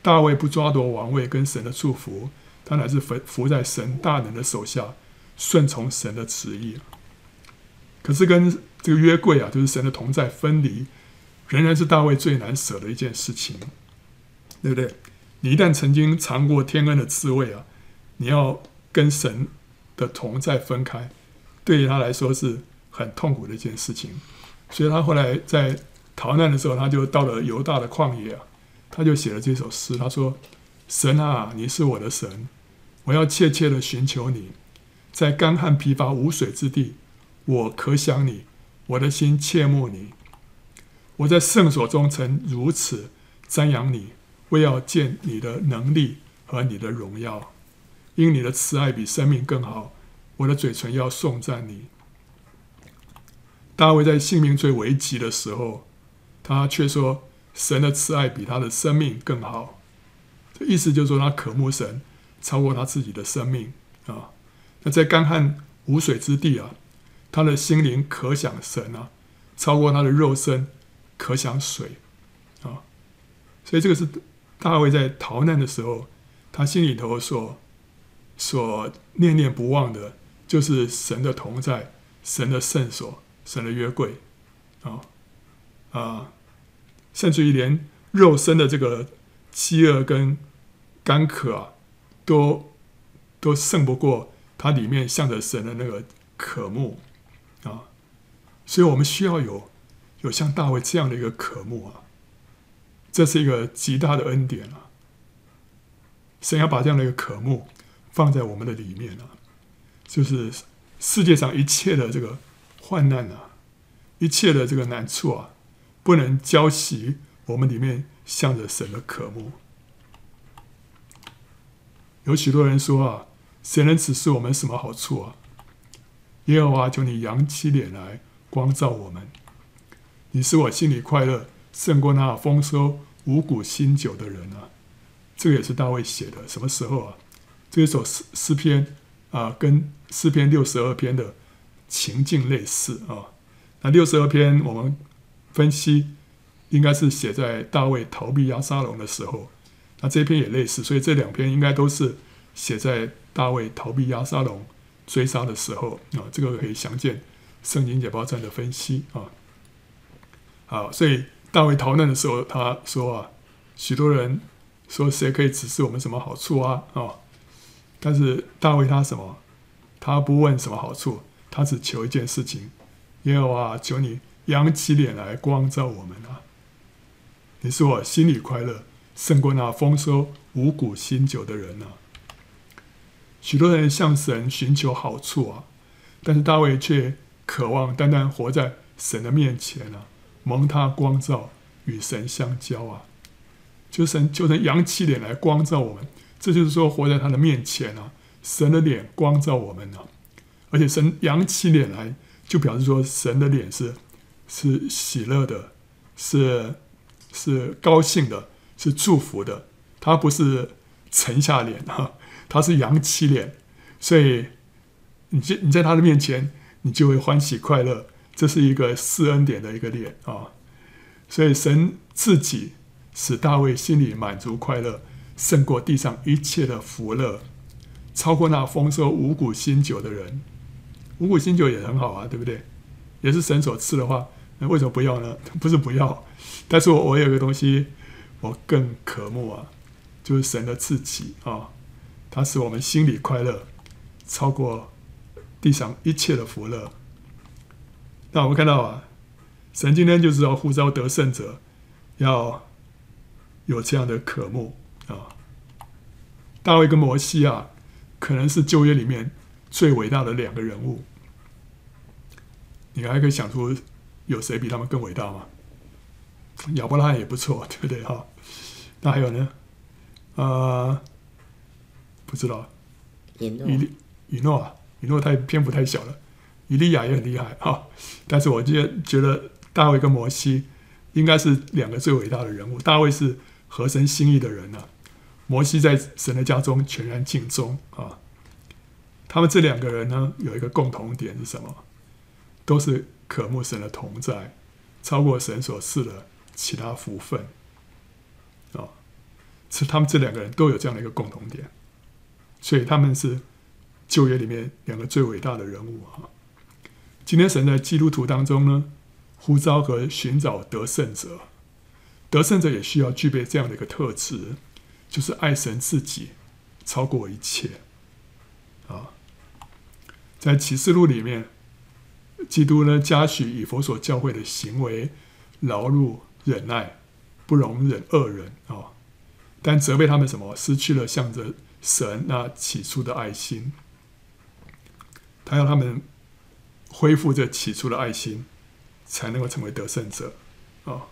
大卫不抓夺王位跟神的祝福，他乃是服服在神大能的手下，顺从神的旨意。可是跟这个约柜啊，就是神的同在分离，仍然是大卫最难舍的一件事情，对不对？你一旦曾经尝过天恩的滋味啊，你要跟神的同在分开，对于他来说是。很痛苦的一件事情，所以他后来在逃难的时候，他就到了犹大的旷野啊，他就写了这首诗。他说：“神啊，你是我的神，我要切切的寻求你，在干旱疲乏无水之地，我可想你，我的心切慕你。我在圣所中曾如此瞻仰你，为要见你的能力和你的荣耀，因你的慈爱比生命更好，我的嘴唇要颂赞你。”大卫在性命最危急的时候，他却说：“神的慈爱比他的生命更好。”这意思就是说，他渴慕神，超过他自己的生命啊。那在干旱无水之地啊，他的心灵可想神啊，超过他的肉身可想水啊。所以这个是大卫在逃难的时候，他心里头所所念念不忘的，就是神的同在，神的圣所。神的约柜，啊啊，甚至于连肉身的这个饥饿跟干渴啊，都都胜不过它里面向着神的那个渴慕，所以我们需要有有像大卫这样的一个渴慕啊，这是一个极大的恩典啊。神要把这样的一个渴慕放在我们的里面啊，就是世界上一切的这个。患难啊，一切的这个难处啊，不能浇熄我们里面向着神的渴慕。有许多人说啊，谁能指示我们什么好处啊？耶和华，求你扬起脸来光照我们。你使我心里快乐，胜过那丰收五谷新酒的人啊。这个也是大卫写的，什么时候啊？这一首诗诗篇啊，跟诗篇六十二篇的。情境类似啊，那六十二篇我们分析应该是写在大卫逃避押沙龙的时候，那这篇也类似，所以这两篇应该都是写在大卫逃避押沙龙追杀的时候啊，这个可以详见圣经解剖站的分析啊。好，所以大卫逃难的时候，他说啊，许多人说谁可以指示我们什么好处啊啊，但是大卫他什么，他不问什么好处。他只求一件事情，耶和华，求你扬起脸来光照我们啊！你使我心里快乐，胜过那丰收五谷新酒的人啊！许多人向神寻求好处啊，但是大卫却渴望单单活在神的面前啊，蒙他光照，与神相交啊，就神就神扬起脸来光照我们，这就是说活在他的面前啊，神的脸光照我们啊，而且神扬起脸来，就表示说神的脸是是喜乐的，是是高兴的，是祝福的，他不是沉下脸啊，他是扬起脸，所以你在你在他的面前，你就会欢喜快乐，这是一个四恩典的一个脸啊。所以神自己使大卫心里满足快乐，胜过地上一切的福乐，超过那丰收五谷新酒的人。五谷新酒也很好啊，对不对？也是神所赐的话，那为什么不要呢？[laughs] 不是不要，但是我我有个东西，我更渴慕啊，就是神的自己啊，它使我们心里快乐，超过地上一切的福乐。那我们看到啊。神今天就是要呼召得胜者，要有这样的渴慕啊！大卫跟摩西啊，可能是旧约里面最伟大的两个人物。你还可以想出有谁比他们更伟大吗？亚伯拉罕也不错，[laughs] 对不对哈？那还有呢？啊、呃，不知道。以诺以诺啊，以诺太篇幅太小了。以利亚也很厉害哈，但是我觉觉得。大卫跟摩西应该是两个最伟大的人物。大卫是合神心意的人呢、摩西在神的家中全然尽忠啊。他们这两个人呢，有一个共同点是什么？都是渴慕神的同在，超过神所赐的其他福分啊。是他们这两个人都有这样的一个共同点，所以他们是旧约里面两个最伟大的人物啊。今天神在基督徒当中呢，呼召和寻找得胜者，得胜者也需要具备这样的一个特质，就是爱神自己超过一切。啊，在启示录里面，基督呢嘉许以佛所教会的行为，劳碌忍耐，不容忍恶人啊，但责备他们什么？失去了向着神那起初的爱心。他要他们恢复这起初的爱心。才能够成为得胜者，啊、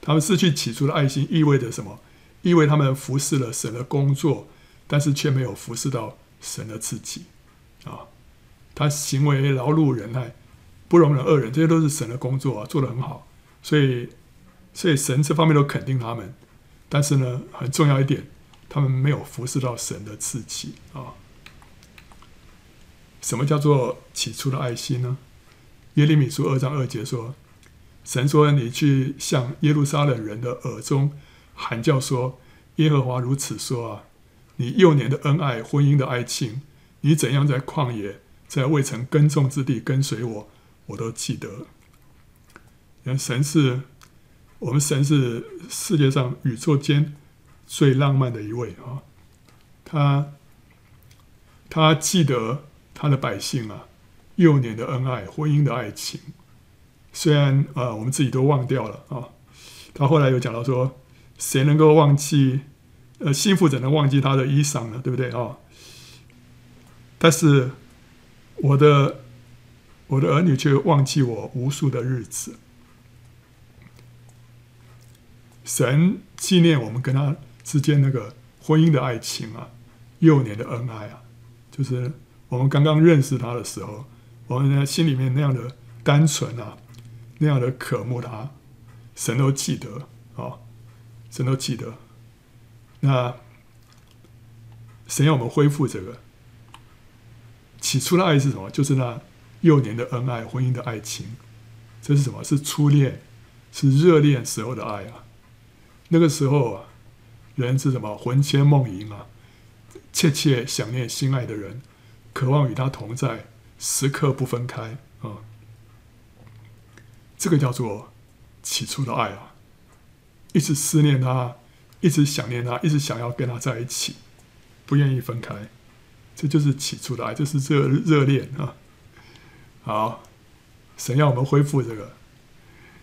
他们失去起初的爱心，意味着什么？意味他们服侍了神的工作，但是却没有服侍到神的自己，啊、他行为劳碌忍耐，不容忍恶人，这些都是神的工作啊，做得很好。所以，所以神这方面都肯定他们。但是呢，很重要一点，他们没有服侍到神的自己啊、什么叫做起初的爱心呢？耶利米书二章二节说：“神说，你去向耶路撒冷人的耳中喊叫说，耶和华如此说啊，你幼年的恩爱，婚姻的爱情，你怎样在旷野，在未曾耕种之地跟随我，我都记得。神是，我们神是世界上宇宙间最浪漫的一位啊，他他记得他的百姓啊。”幼年的恩爱，婚姻的爱情，虽然啊、呃，我们自己都忘掉了啊。他后来有讲到说，谁能够忘记？呃，新妇怎能忘记他的衣裳呢？对不对啊？但是我的我的儿女却忘记我无数的日子。神纪念我们跟他之间那个婚姻的爱情啊，幼年的恩爱啊，就是我们刚刚认识他的时候。我们呢，心里面那样的单纯啊，那样的渴慕他，神都记得啊、神都记得。那神要我们恢复这个起初的爱是什么？就是那幼年的恩爱，婚姻的爱情。这是什么？是初恋，是热恋时候的爱啊。那个时候啊，人是什么？魂牵梦萦啊，切切想念心爱的人，渴望与他同在。时刻不分开啊、这个叫做起初的爱啊，一直思念他，一直想念他，一直想要跟他在一起，不愿意分开，这就是起初的爱，这是热热恋啊。好，神要我们恢复这个。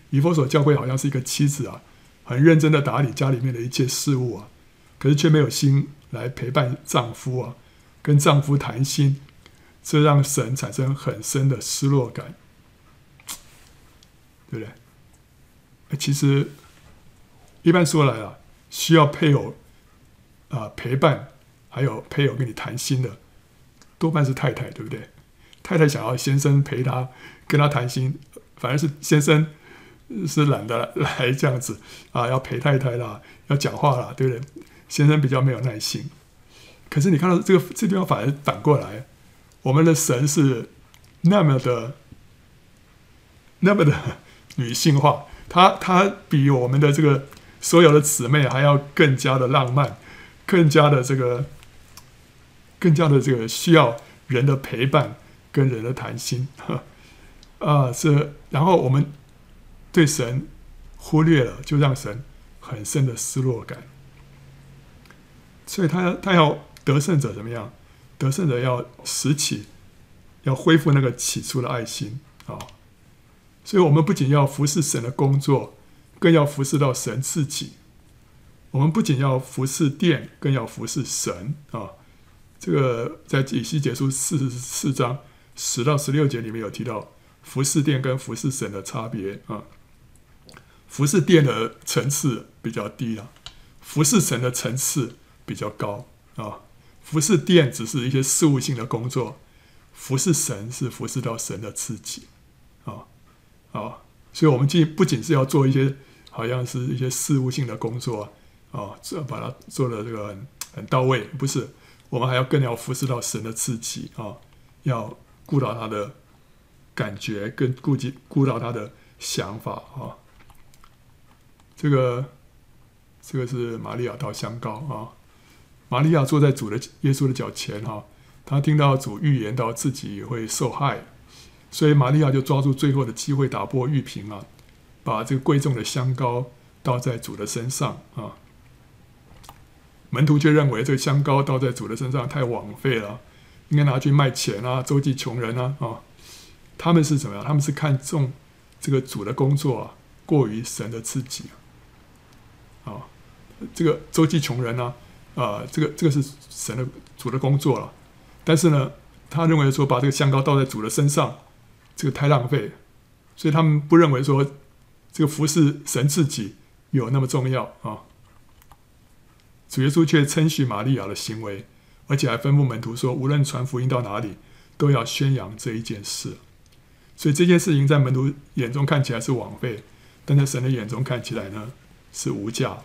以弗所教会好像是一个妻子啊，很认真的打理家里面的一切事务啊，可是却没有心来陪伴丈夫啊，跟丈夫谈心。这让神产生很深的失落感，对不对？其实一般说来啊，需要配偶啊、陪伴，还有配偶跟你谈心的，多半是太太，对不对？太太想要先生陪她，跟她谈心，反而是先生是懒得来 [laughs] 这样子啊，要陪太太啦，要讲话啦，对不对？先生比较没有耐心。可是你看到这个这地方反而反过来，我们的神是那么的 [laughs] 那么的 [laughs] 女性化，她她比我们的这个所有的姊妹还要更加的浪漫，更加的这个更加的这个需要人的陪伴。跟人的谈心，[laughs] 啊，是，然后我们对神忽略了，就让神很深的失落感。所以他他要得胜者怎么样？得胜者要拾起，要恢复那个起初的爱心啊。所以我们不仅要服侍神的工作，更要服侍到神自己。我们不仅要服侍殿，更要服侍神啊。这个在以西结书四十四章。十到十六节里面有提到服侍殿跟服侍神的差别啊，服侍殿的层次比较低啊，服侍神的层次比较高啊。服侍殿只是一些事务性的工作，服侍神是服侍到神的自己啊啊，所以我们既不仅是要做一些好像是一些事务性的工作啊，这把它做的这个很很到位，不是，我们还要更要服侍到神的自己啊，要。顾到他的感觉，跟顾及顾到他的想法啊。这个，这个是玛利亚到香膏啊。玛利亚坐在主的耶稣的脚前哈，他听到主预言到自己会受害，所以玛利亚就抓住最后的机会，打破玉瓶啊，把这个贵重的香膏倒在主的身上啊。门徒却认为这个香膏倒在主的身上太枉费了。应该拿去卖钱啊，周济穷人啊，啊，他们是怎么样？他们是看重这个主的工作啊，过于神的自己啊，这个周济穷人呢，啊，这个这个是神的主的工作了，但是呢，他认为说把这个香膏倒在主的身上，这个太浪费，所以他们不认为说这个服侍神自己有那么重要啊。主耶稣却称许玛利亚的行为。而且还吩咐门徒说，无论传福音到哪里，都要宣扬这一件事。所以这件事情在门徒眼中看起来是枉费，但在神的眼中看起来呢，是无价。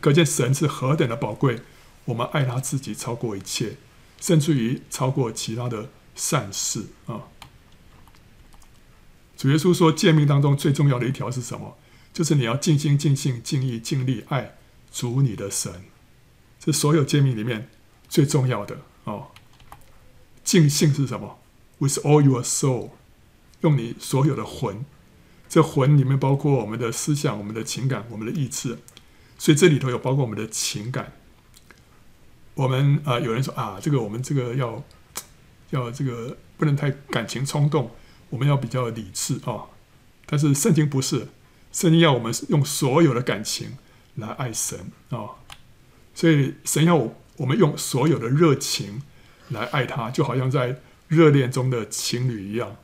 可见神是何等的宝贵，我们爱他自己超过一切，甚至于超过其他的善事啊。主耶稣说，诫命当中最重要的一条是什么？就是你要尽心、尽性、尽意、尽力爱主你的神。这所有诫命里面。最重要的哦，尽性是什么？With all your soul，用你所有的魂。这魂里面包括我们的思想、我们的情感、我们的意志，所以这里头有包括我们的情感。我们啊、有人说啊，这个我们这个要 [tsk] 要这个不能太感情冲动，我们要比较理智啊、但是圣经不是，圣经要我们用所有的感情来爱神啊、所以神要。我们用所有的热情来爱他，就好像在热恋中的情侣一样，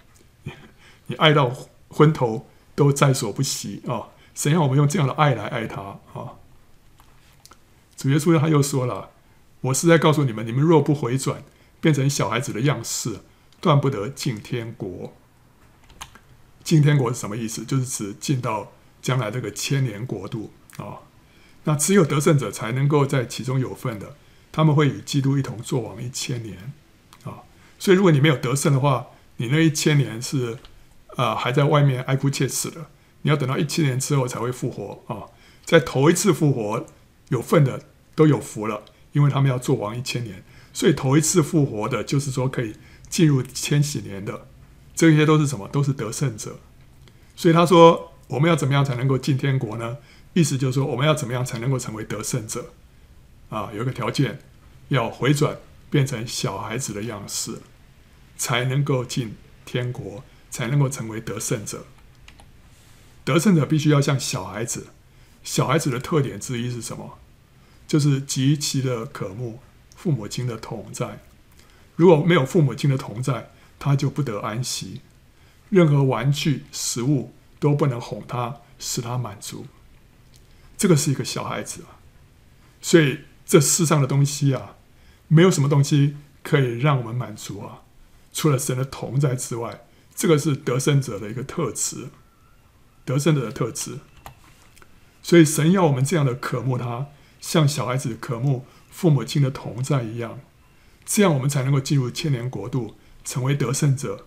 [laughs] 你爱到昏头都在所不惜啊！神要我们用这样的爱来爱他啊！主耶稣他又说了：“我是在告诉你们，你们若不回转，变成小孩子的样式，断不得进天国。”进天国是什么意思？就是指进到将来这个千年国度啊！那只有得胜者才能够在其中有份的。他们会与基督一同作王一千年，啊，所以如果你没有得胜的话，你那一千年是啊、还在外面哀哭切齿的。你要等到一千年之后才会复活啊，在头一次复活有份的都有福了，因为他们要做王一千年，所以头一次复活的就是说可以进入千禧年的，这些都是什么？都是得胜者。所以他说我们要怎么样才能够进天国呢？意思就是说我们要怎么样才能够成为得胜者？啊，有一个条件，要回转变成小孩子的样式，才能够进天国，才能够成为得胜者。得胜者必须要像小孩子，小孩子的特点之一是什么？就是极其的渴慕父母亲的同在。如果没有父母亲的同在，他就不得安息。任何玩具、食物都不能哄他，使他满足。这个是一个小孩子啊，所以这世上的东西啊，没有什么东西可以让我们满足啊，除了神的同在之外。这个是得胜者的一个特质，得胜者的特质。所以神要我们这样的渴慕他，像小孩子渴慕父母亲的同在一样，这样我们才能够进入千年国度，成为得胜者，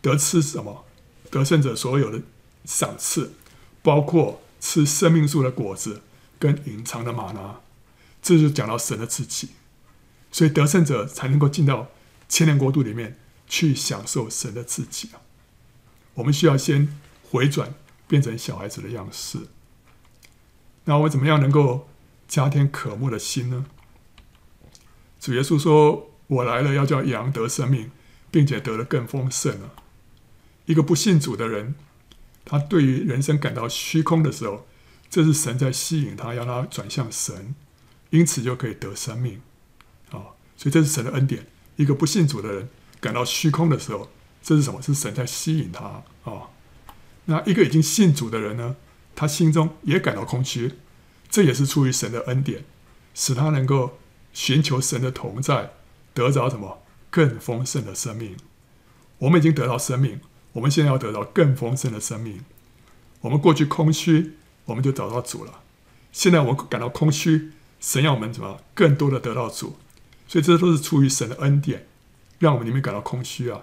得吃什么？得胜者所有的赏赐，包括吃生命树的果子跟隐藏的吗哪。这就讲到神的自己，所以得胜者才能够进到千年国度里面去享受神的自己啊。我们需要先回转，变成小孩子的样式。那我怎么样能够加添渴慕的心呢？主耶稣说：“我来了，要叫羊得生命，并且得的更丰盛啊。”一个不信主的人，他对于人生感到虚空的时候，这是神在吸引他，要他转向神，因此就可以得生命。啊，所以这是神的恩典。一个不信主的人感到虚空的时候，这是什么？是神在吸引他啊、那一个已经信主的人呢？他心中也感到空虚，这也是出于神的恩典，使他能够寻求神的同在，得着什么更丰盛的生命。我们已经得到生命，我们现在要得到更丰盛的生命。我们过去空虚，我们就找到主了。现在我们感到空虚，神要我们怎么更多的得到主？所以这都是出于神的恩典，让我们里面感到空虚啊。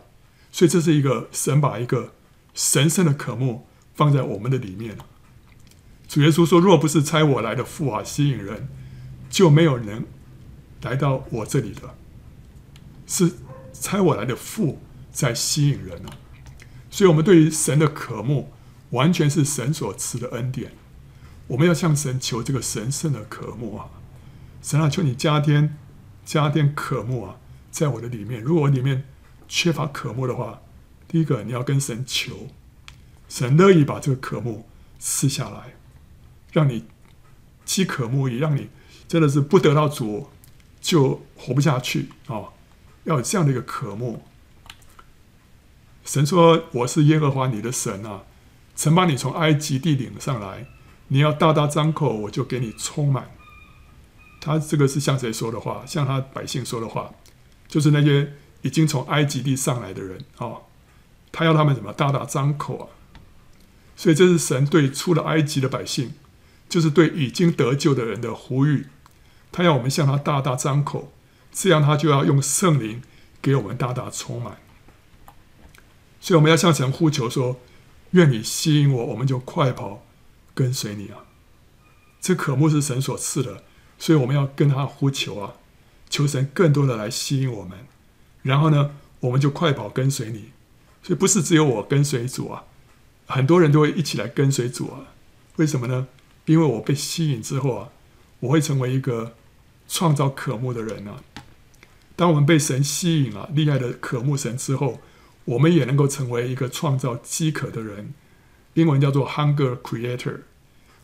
所以这是一个神把一个神圣的渴慕放在我们的里面。主耶稣说：“若不是差我来的父啊吸引人，就没有人来到我这里的。是差我来的父在吸引人啊。所以，我们对于神的渴慕，完全是神所赐的恩典。我们要向神求这个神圣的渴慕啊！神啊，求你加添加添渴慕啊，在我的里面。如果我里面……缺乏渴慕的话，第一个你要跟神求，神乐意把这个渴慕赐下来，让你饥渴慕义，让你真的是不得到主就活不下去啊、要有这样的一个渴慕。神说：“我是耶和华你的神啊，曾把你从埃及地领上来，你要大大张口，我就给你充满。”他这个是向谁说的话？向他百姓说的话，就是那些。已经从埃及地上来的人啊、他要他们怎么大大张口啊？所以这是神对出了埃及的百姓，就是对已经得救的人的呼吁。他要我们向他大大张口，这样他就要用圣灵给我们大大充满。所以我们要向神呼求说：“愿你吸引我，我们就快跑跟随你啊！”这渴慕是神所赐的，所以我们要跟他呼求啊，求神更多的来吸引我们。然后呢，我们就快跑跟随你，所以不是只有我跟随主啊，很多人都会一起来跟随主啊。为什么呢？因为我被吸引之后啊，我会成为一个创造渴慕的人啊。当我们被神吸引啊，厉害的渴慕神之后，我们也能够成为一个创造饥渴的人。英文叫做 hunger creator，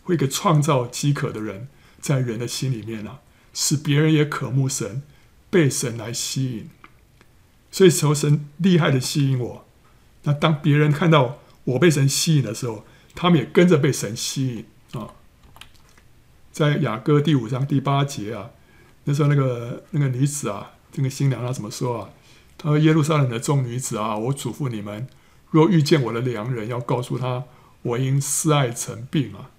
会一个创造饥渴的人，在人的心里面啊，使别人也渴慕神，被神来吸引。所以，求神厉害的吸引我。那当别人看到我被神吸引的时候，他们也跟着被神吸引。在雅歌第五章第八节啊，那时候那个那个女子啊，这个新娘她怎么说啊？她说：“耶路撒冷的众女子啊，我嘱咐你们，若遇见我的良人，要告诉他，我因思爱成病啊。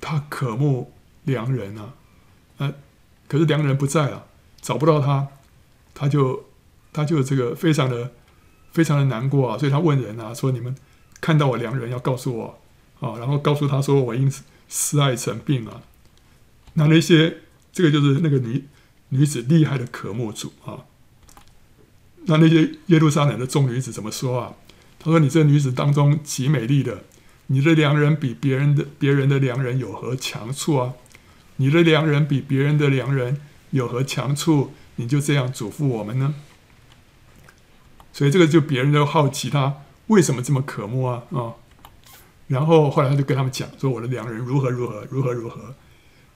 他渴慕良人啊，呃，可是良人不在了，找不到他，他就。”他就这个非常的非常的难过啊，所以他问人啊，说你们看到我良人要告诉我啊，然后告诉他说我因思爱成病啊。那那些这个就是那个女女子厉害的渴慕主啊。那那些耶路撒冷的众女子怎么说啊？他说：“你这女子当中极美丽的，你的良人比别人的别人的良人有何强处啊？你的良人比别人的良人有何强处？你就这样嘱咐我们呢？”所以这个就别人都好奇他为什么这么渴慕啊啊、然后后来他就跟他们讲说，我的良人如何如何如何如何。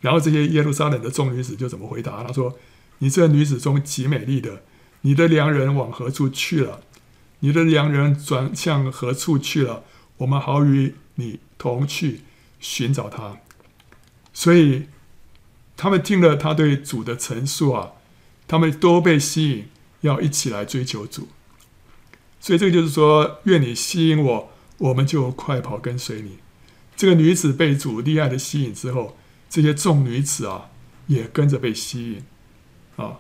然后这些耶路撒冷的众女子就怎么回答？他说：“你这女子中极美丽的，你的良人往何处去了？你的良人转向何处去了？我们好与你同去寻找他。所以，他们听了他对主的陈述啊，他们都被吸引，要一起来追求主。所以，这个就是说，愿你吸引我，我们就快跑跟随你。这个女子被主厉害的吸引之后，这些众女子啊，也跟着被吸引啊。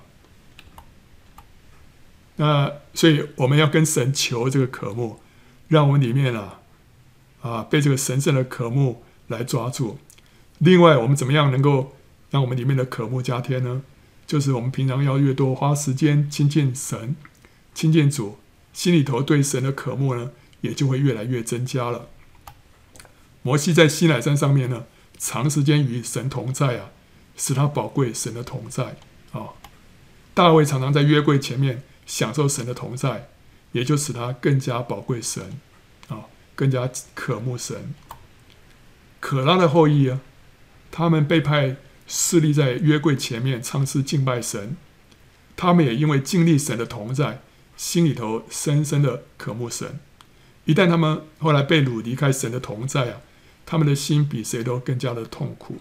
那所以，我们要跟神求这个渴慕，让我们里面啊啊被这个神圣的渴慕来抓住。另外，我们怎么样能够让我们里面的渴慕加添呢？就是我们平常要越多花时间亲近神、亲近主。心里头对神的渴慕呢，也就会越来越增加了。摩西在西乃山上面呢，长时间与神同在啊，使他宝贵神的同在啊。大卫常常在约柜前面享受神的同在，也就使他更加宝贵神啊，更加渴慕神。可拉的后裔啊，他们被派侍立在约柜前面唱诗敬拜神，他们也因为经历神的同在。心里头深深的渴慕神，一旦他们后来被掳离开神的同在啊，他们的心比谁都更加的痛苦。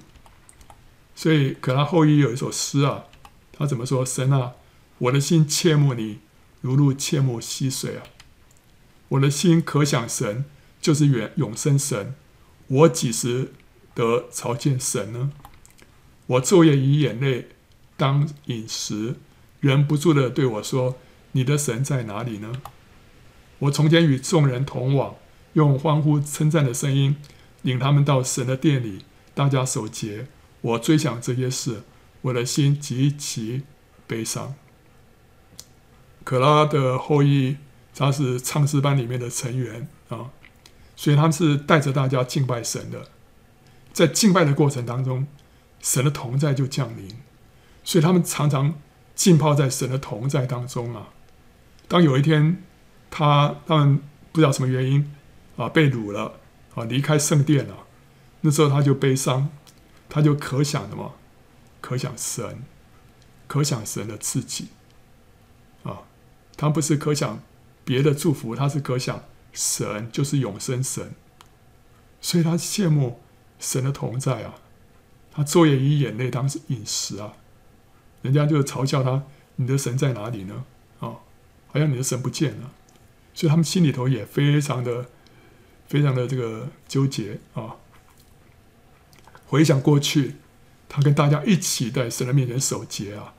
所以，可他后裔有一首诗啊，他怎么说？神啊，我的心切慕你，如鹿切慕溪水啊！我的心可想神，就是远永生神。我几时得朝见神呢？我昼夜以眼泪当饮食，忍不住的对我说。你的神在哪里呢？我从前与众人同往，用欢呼称赞的声音领他们到神的殿里，大家守节。我追想这些事，我的心极其悲伤。可拉的后裔，他是唱诗班里面的成员啊，所以他们是带着大家敬拜神的。在敬拜的过程当中，神的同在就降临，所以他们常常浸泡在神的同在当中啊。当有一天，他他们不知道什么原因啊，被掳了啊，离开圣殿了，那时候他就悲伤，他就可想的嘛，可想神，可想神的自己。啊，他不是可想别的祝福，他是可想神，就是永生神，所以他羡慕神的同在啊，他昼夜以眼泪当是饮食啊，人家就嘲笑他，你的神在哪里呢？啊好像你的神不见了，所以他们心里头也非常的、非常的这个纠结啊。回想过去，他跟大家一起在神的面前守节啊，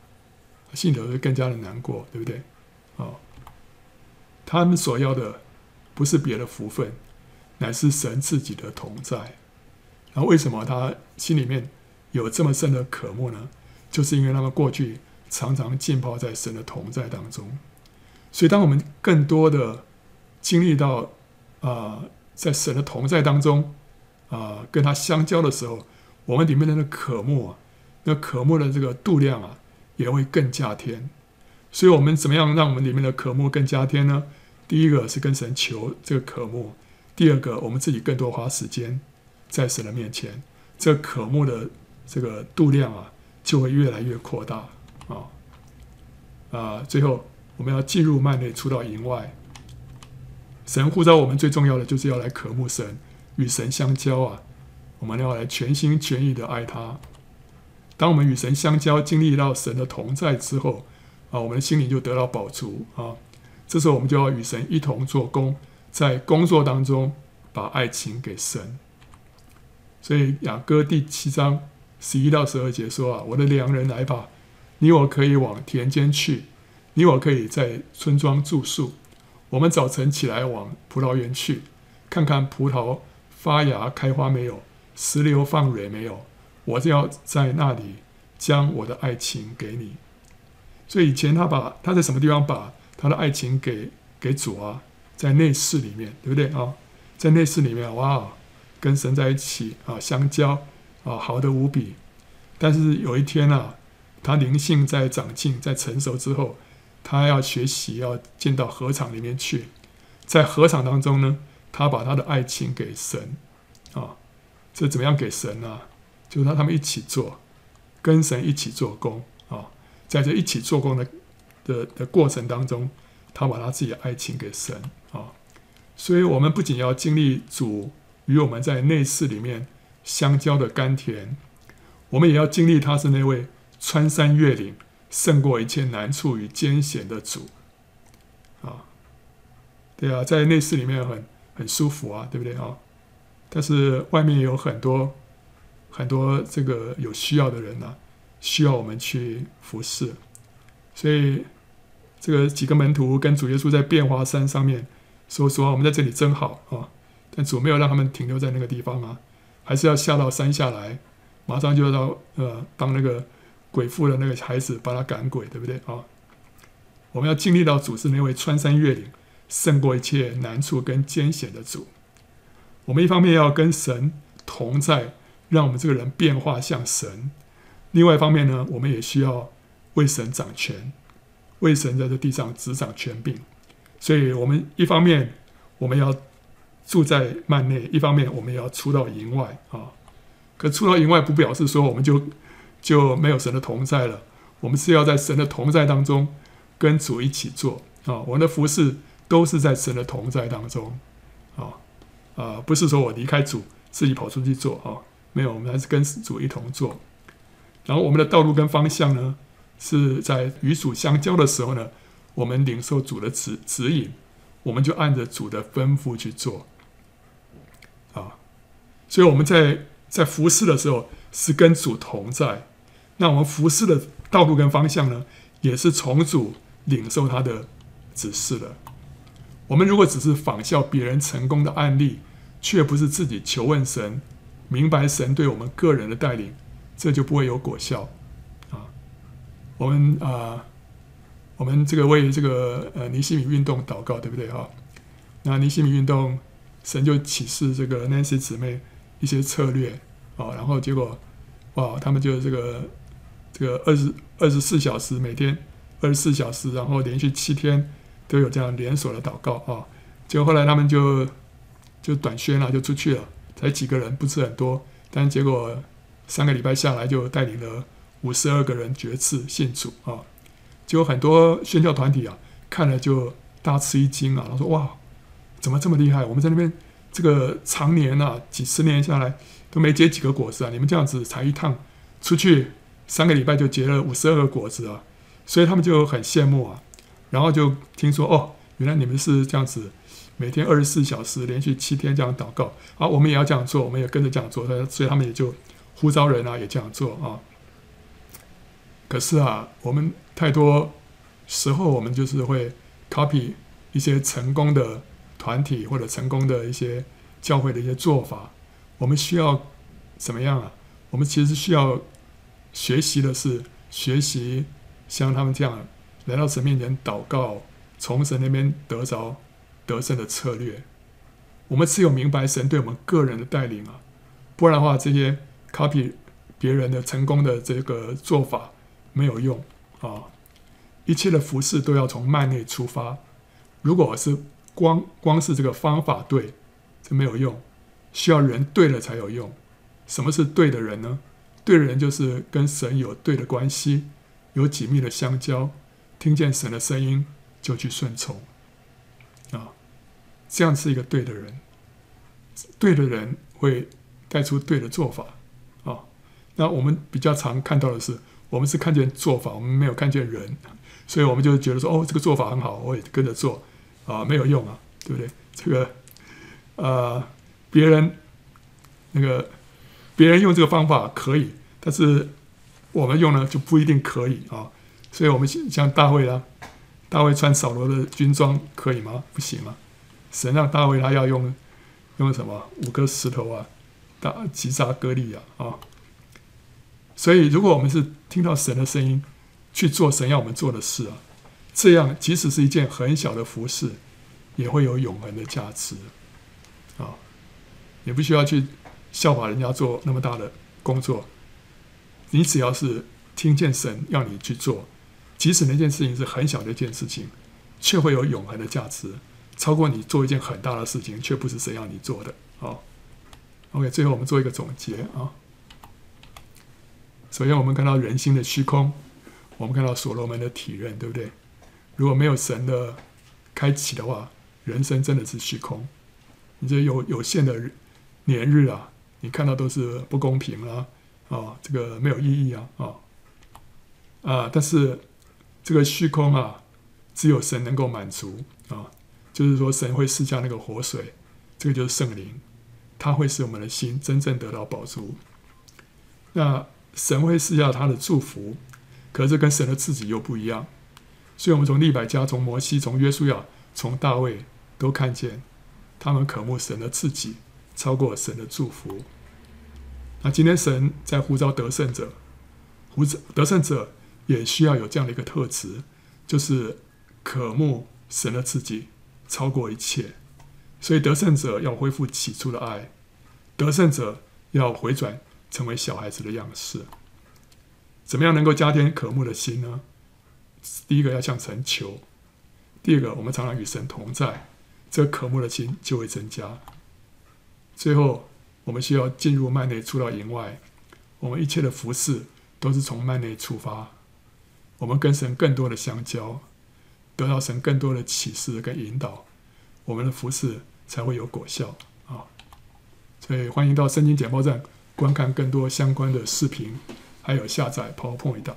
心里头就更加的难过，对不对？啊，他们所要的不是别的福分，乃是神自己的同在。然后为什么他心里面有这么深的渴慕呢？就是因为他们过去常常浸泡在神的同在当中。所以，当我们更多的经历到啊、在神的同在当中啊、跟他相交的时候，我们里面的那渴慕啊，那渴慕的这个度量啊，也会更加添。所以，我们怎么样让我们里面的渴慕更加添呢？第一个是跟神求这个渴慕；第二个，我们自己更多花时间在神的面前，这渴慕的这个度量啊，就会越来越扩大啊啊、最后。我们要进入幔内，出到营外。神呼召我们最重要的就是要来渴慕神，与神相交啊！我们要来全心全意的爱他。当我们与神相交，经历到神的同在之后啊，我们的心灵就得到保足啊。这时候我们就要与神一同做工，在工作当中把爱情给神。所以雅歌第七章十一到十二节说啊：“我的良人来吧，你我可以往田间去。”你我可以在村庄住宿。我们早晨起来往葡萄园去，看看葡萄发芽开花没有，石榴放蕊没有。我就要在那里将我的爱情给你。所以以前他把他在什么地方把他的爱情给给主啊？在内室里面，对不对啊？在内室里面，哇，跟神在一起啊，相交啊，好的无比。但是有一天啊，他灵性在长进、在成熟之后。他要学习，要进到禾场里面去，在禾场当中呢，他把他的爱情给神啊，这怎么样给神呢？就是让他们一起做，跟神一起做工啊，在这一起做工的的的过程当中，他把他自己的爱情给神啊。所以，我们不仅要经历主与我们在内室里面相交的甘甜，我们也要经历他是那位穿山越岭、胜过一切难处与艰险的主啊。对啊，在内室里面很很舒服啊，对不对啊？但是外面有很多很多这个有需要的人呢、需要我们去服侍。所以，这个几个门徒跟主耶稣在变化山上面。说实话，我们在这里真好啊！但主没有让他们停留在那个地方啊，还是要下到山下来，马上就要到呃，当那个鬼父的那个孩子把他赶鬼，对不对啊？我们要经历到主是那位穿山越岭、胜过一切难处跟艰险的主。我们一方面要跟神同在，让我们这个人变化像神；另外一方面呢，我们也需要为神掌权，为神在这地上执掌权柄。所以，我们一方面我们要住在幔内，一方面我们也要出到营外啊。可出到营外不表示说我们就就没有神的同在了。我们是要在神的同在当中跟主一起做啊。我们的服饰都是在神的同在当中啊啊，不是说我离开主自己跑出去做啊，没有，我们还是跟主一同做。然后我们的道路跟方向呢，是在与主相交的时候呢。我们领受主的指指引，我们就按着主的吩咐去做，啊，所以我们在在服侍的时候是跟主同在，那我们服侍的道路跟方向呢，也是从主领受他的指示的。我们如果只是仿效别人成功的案例，却不是自己求问神，明白神对我们个人的带领，这就不会有果效，啊，我们啊。我们这个为这个呃尼西米运动祷告，对不对哈？那尼西米运动，神就启示这个 Nancy 姊妹一些策略啊，然后结果哇，他们就这个这个二十二十四小时每天二十四小时，然后连续七天都有这样连锁的祷告啊。结果后来他们就就短宣了，就出去了，才几个人，不是很多，但结果三个礼拜下来就带领了五十二个人决次信主啊。就有很多宣教团体啊，看了就大吃一惊啊！他说：“哇，怎么这么厉害？我们在那边这个常年啊，几十年下来都没结几个果子啊！你们这样子才一趟出去三个礼拜就结了五十二个果子啊！所以他们就很羡慕啊。然后就听说哦，原来你们是这样子，每天二十四小时连续七天这样祷告啊！我们也要这样做，我们也跟着这样做。所以他们也就呼召人啊，也这样做啊。可是啊，我们。太多时候，我们就是会 copy 一些成功的团体或者成功的一些教会的一些做法。我们需要怎么样啊？我们其实需要学习的是学习像他们这样来到神面前祷告，从神那边得着得胜的策略。我们只有明白神对我们个人的带领啊，不然的话，这些 copy 别人的成功的这个做法没有用。啊，一切的服事都要从幔内出发。如果是光光是这个方法对，这没有用，需要人对了才有用。什么是对的人呢？对的人就是跟神有对的关系，有紧密的相交，听见神的声音就去顺从。啊，这样是一个对的人。对的人会带出对的做法。啊，那我们比较常看到的是。我们是看见做法，我们没有看见人，所以我们就觉得说，哦，这个做法很好，我也跟着做，啊，没有用啊，对不对？这个，呃，别人那个别人用这个方法可以，但是我们用呢就不一定可以啊。所以我们像大卫啊，大卫穿扫罗的军装可以吗？不行啊。神让大卫他要用用什么？五个石头啊，打击杀歌利亚啊。所以，如果我们是听到神的声音，去做神要我们做的事啊，这样即使是一件很小的服事，也会有永恒的价值啊！也不需要去效法人家做那么大的工作，你只要是听见神要你去做，即使那件事情是很小的一件事情，却会有永恒的价值，超过你做一件很大的事情却不是神要你做的啊！OK，最后我们做一个总结啊。首先，我们看到人心的虚空，我们看到所罗门的体认，对不对？如果没有神的开启的话，人生真的是虚空。你这有有限的年日啊，你看到都是不公平啊，啊，这个没有意义啊，啊，啊，但是这个虚空啊，只有神能够满足啊，就是说神会施下那个活水，这个就是圣灵，它会使我们的心真正得到饱足。那神会施下他的祝福，可是跟神的自己又不一样。所以，我们从利百加、从摩西、从约书亚、从大卫都看见，他们渴慕神的自己，超过神的祝福。那今天神在呼召得胜者，呼召得胜者也需要有这样的一个特质，就是渴慕神的自己，超过一切。所以，得胜者要恢复起初的爱，得胜者要回转成为小孩子的样式。怎么样能够加添渴慕的心呢？第一个要向神求，第二个我们常常与神同在，这个渴慕的心就会增加。最后，我们需要进入幔内，出到营外。我们一切的服饰都是从幔内出发。我们跟神更多的相交，得到神更多的启示跟引导，我们的服饰才会有果效啊！所以，欢迎到圣经简报站观看更多相关的视频，还有下载 PowerPoint。